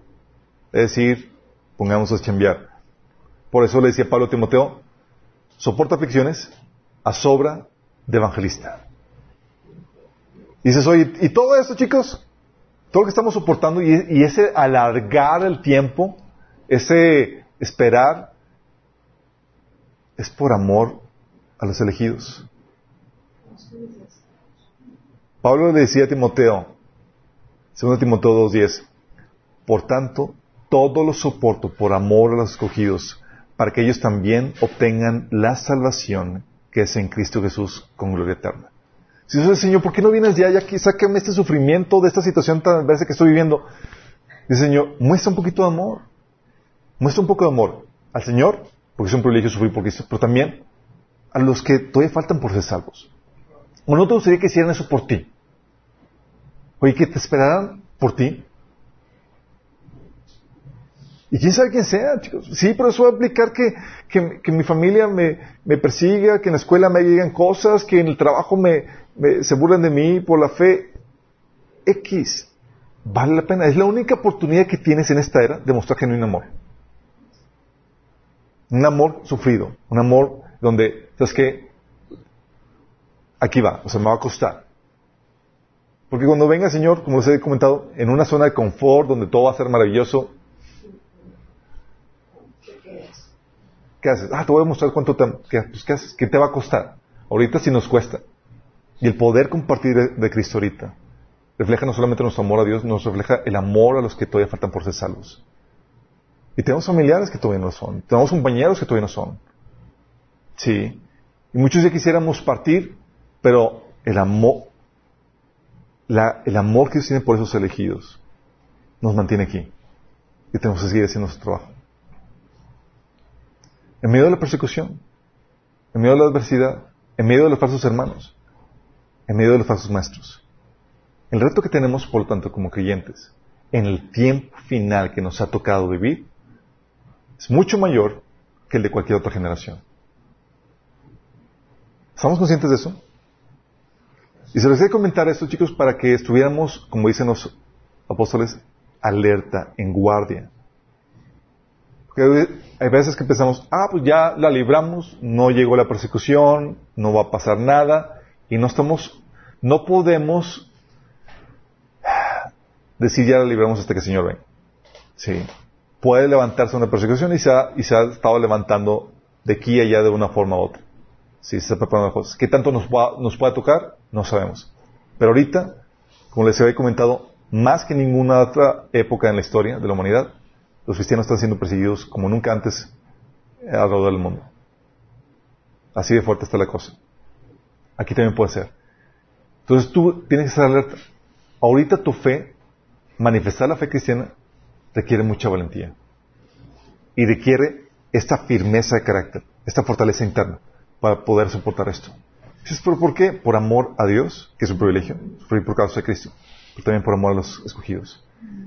Es decir, pongamos a chambear. Por eso le decía Pablo a Timoteo, soporta aflicciones a sobra de evangelista. Dices, oye, ¿y todo eso, chicos? Todo lo que estamos soportando y, ese alargar el tiempo, ese esperar, es por amor a los elegidos. Pablo le decía a Timoteo, segundo Timoteo 2.10, por tanto, todo lo soporto por amor a los escogidos, para que ellos también obtengan la salvación que es en Cristo Jesús con gloria eterna. Si dice, Señor, ¿por qué no vienes ya? Ya aquí, sácame este sufrimiento de esta situación tan veces que estoy viviendo. Dice, Señor, muestra un poquito de amor. Muestra un poco de amor al Señor, porque es un privilegio sufrir por Cristo, pero también a los que todavía faltan por ser salvos. ¿O no te gustaría que hicieran eso por ti? Oye, que te esperaran por ti. Y quién sabe quién sea, chicos. Sí, pero eso va a implicar que, que, mi familia me, me, persiga, que en la escuela me lleguen cosas, que en el trabajo me, se burlen de mí por la fe. X. Vale la pena. Es la única oportunidad que tienes en esta era de mostrar genuino amor. Un amor sufrido. Un amor donde, ¿sabes qué? Aquí va. O sea, me va a costar. Porque cuando venga el Señor, como les he comentado, en una zona de confort donde todo va a ser maravilloso, ¿qué haces? Ah, te voy a mostrar cuánto te, ¿qué, pues, ¿qué haces? ¿Qué te va a costar? Ahorita sí nos cuesta. Y el poder compartir de, de Cristo ahorita refleja no solamente nuestro amor a Dios, nos refleja el amor a los que todavía faltan por ser salvos. Y tenemos familiares que todavía no son. Tenemos compañeros que todavía no son. Sí. Y muchos ya quisiéramos partir, pero el amor, el amor que Dios tiene por esos elegidos nos mantiene aquí. Y tenemos que seguir haciendo nuestro trabajo. En medio de la persecución, en medio de la adversidad, en medio de los falsos hermanos, en medio de los falsos maestros. El reto que tenemos, por lo tanto, como creyentes, en el tiempo final que nos ha tocado vivir, es mucho mayor que el de cualquier otra generación. ¿Estamos conscientes de eso? Y se les voy a comentar esto, chicos, para que estuviéramos, como dicen los apóstoles, alerta, en guardia. Porque hay veces que pensamos, ah, pues ya la libramos, no llegó la persecución, no va a pasar nada, y no estamos, no podemos decir ya la libramos hasta que el Señor venga. Sí. Puede levantarse una persecución y se ha, y se ha estado levantando de aquí a allá de una forma u otra. Sí, se está preparando. ¿Qué tanto nos, va, nos puede tocar? No sabemos. Pero ahorita, como les había comentado, más que ninguna otra época en la historia de la humanidad, los cristianos están siendo perseguidos como nunca antes alrededor del mundo. Así de fuerte está la cosa. Aquí también puede ser. Entonces tú tienes que estar alerta. Ahorita tu fe, manifestar la fe cristiana, requiere mucha valentía. Y requiere esta firmeza de carácter, esta fortaleza interna para poder soportar esto. Dices, ¿pero por qué? Por amor a Dios, que es un privilegio, sufrir por causa de Cristo, pero también por amor a los escogidos.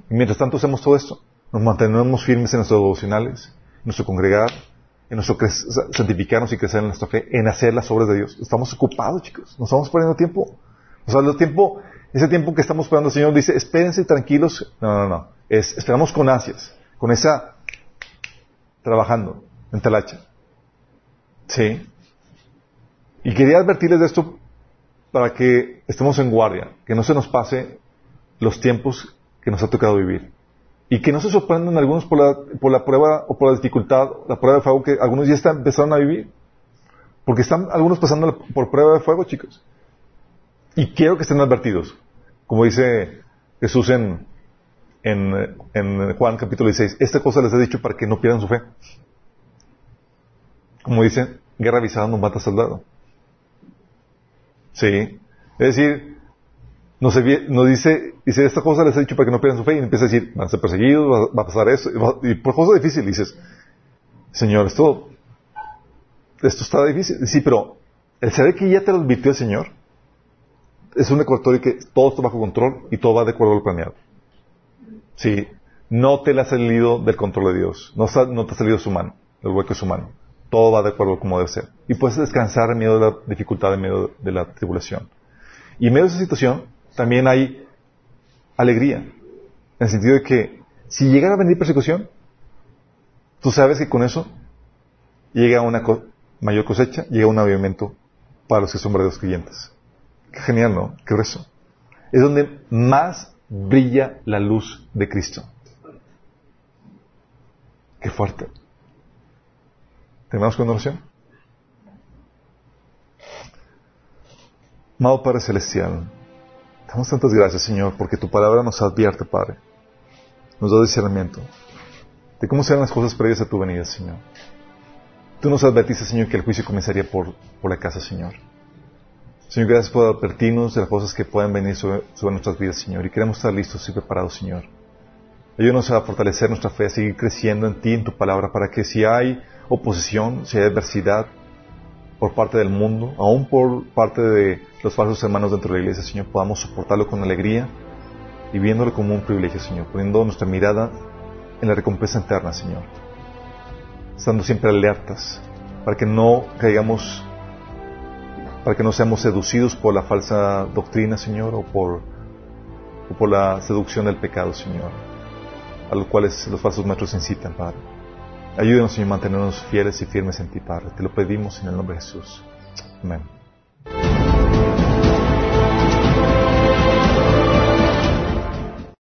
Y mientras tanto hacemos todo esto, nos mantenemos firmes en nuestros devocionales, en nuestro congregar, en nuestro santificarnos y crecer en nuestra fe, en hacer las obras de Dios. Estamos ocupados, chicos. Nos estamos perdiendo tiempo. O sea, el tiempo, ese tiempo que estamos esperando, el Señor dice, espérense tranquilos. No, no, no. Es, esperamos con ansias, con esa, trabajando, en talacha. Sí. Y quería advertirles de esto para que estemos en guardia, que no se nos pase los tiempos que nos ha tocado vivir. Y que no se sorprendan algunos por la, por la prueba o por la dificultad, la prueba de fuego que algunos ya están, empezaron a vivir. Porque están algunos pasando por prueba de fuego, chicos. Y quiero que estén advertidos. Como dice Jesús en, en, Juan capítulo 16, esta cosa les he dicho para que no pierdan su fe. Como dice, guerra avisada no mata soldado. Sí. Es decir, nos, nos dice, dice, esta cosa les he dicho para que no pierdan su fe y empieza a decir, van a ser perseguidos, va, a pasar eso, y, por cosas difíciles dices, Señor, esto, esto está difícil. Sí, pero el saber que ya te lo advirtió el Señor es un recordatorio que todo está bajo control y todo va de acuerdo a lo planeado. Sí, no te le ha salido del control de Dios, no, no te ha salido su mano, el hueco de su mano. Todo va de acuerdo como debe ser. Y puedes descansar en medio de la dificultad, en medio de la tribulación. Y en medio de esa situación también hay alegría, en el sentido de que si llegara a venir persecución, tú sabes que con eso llega una mayor cosecha, llega un avivamiento para los que son verdaderos creyentes. Qué genial, ¿no? Qué grueso. Es donde más brilla la luz de Cristo. Qué fuerte. ¿Terminamos con oración? Amado Padre Celestial, damos tantas gracias, Señor, porque tu palabra nos advierte, Padre. Nos da discernimiento de cómo serán las cosas previas a tu venida, Señor. Tú nos advertiste, Señor, que el juicio comenzaría por, por la casa, Señor. Señor, gracias por advertirnos de las cosas que pueden venir sobre, sobre nuestras vidas, Señor. Y queremos estar listos y preparados, Señor. Ayúdanos a fortalecer nuestra fe, a seguir creciendo en ti, en tu palabra, para que si hay oposición, si hay adversidad por parte del mundo, aún por parte de los falsos hermanos dentro de la iglesia, Señor, podamos soportarlo con alegría y viéndolo como un privilegio, Señor, poniendo nuestra mirada en la recompensa eterna, Señor. Estando siempre alertas para que no caigamos, para que no seamos seducidos por la falsa doctrina, Señor, o por, o por la seducción del pecado, Señor, a los cuales los falsos maestros incitan, Padre. Ayúdenos, Señor, a mantenernos fieles y firmes en ti, Padre. Te lo pedimos en el nombre de Jesús. Amén.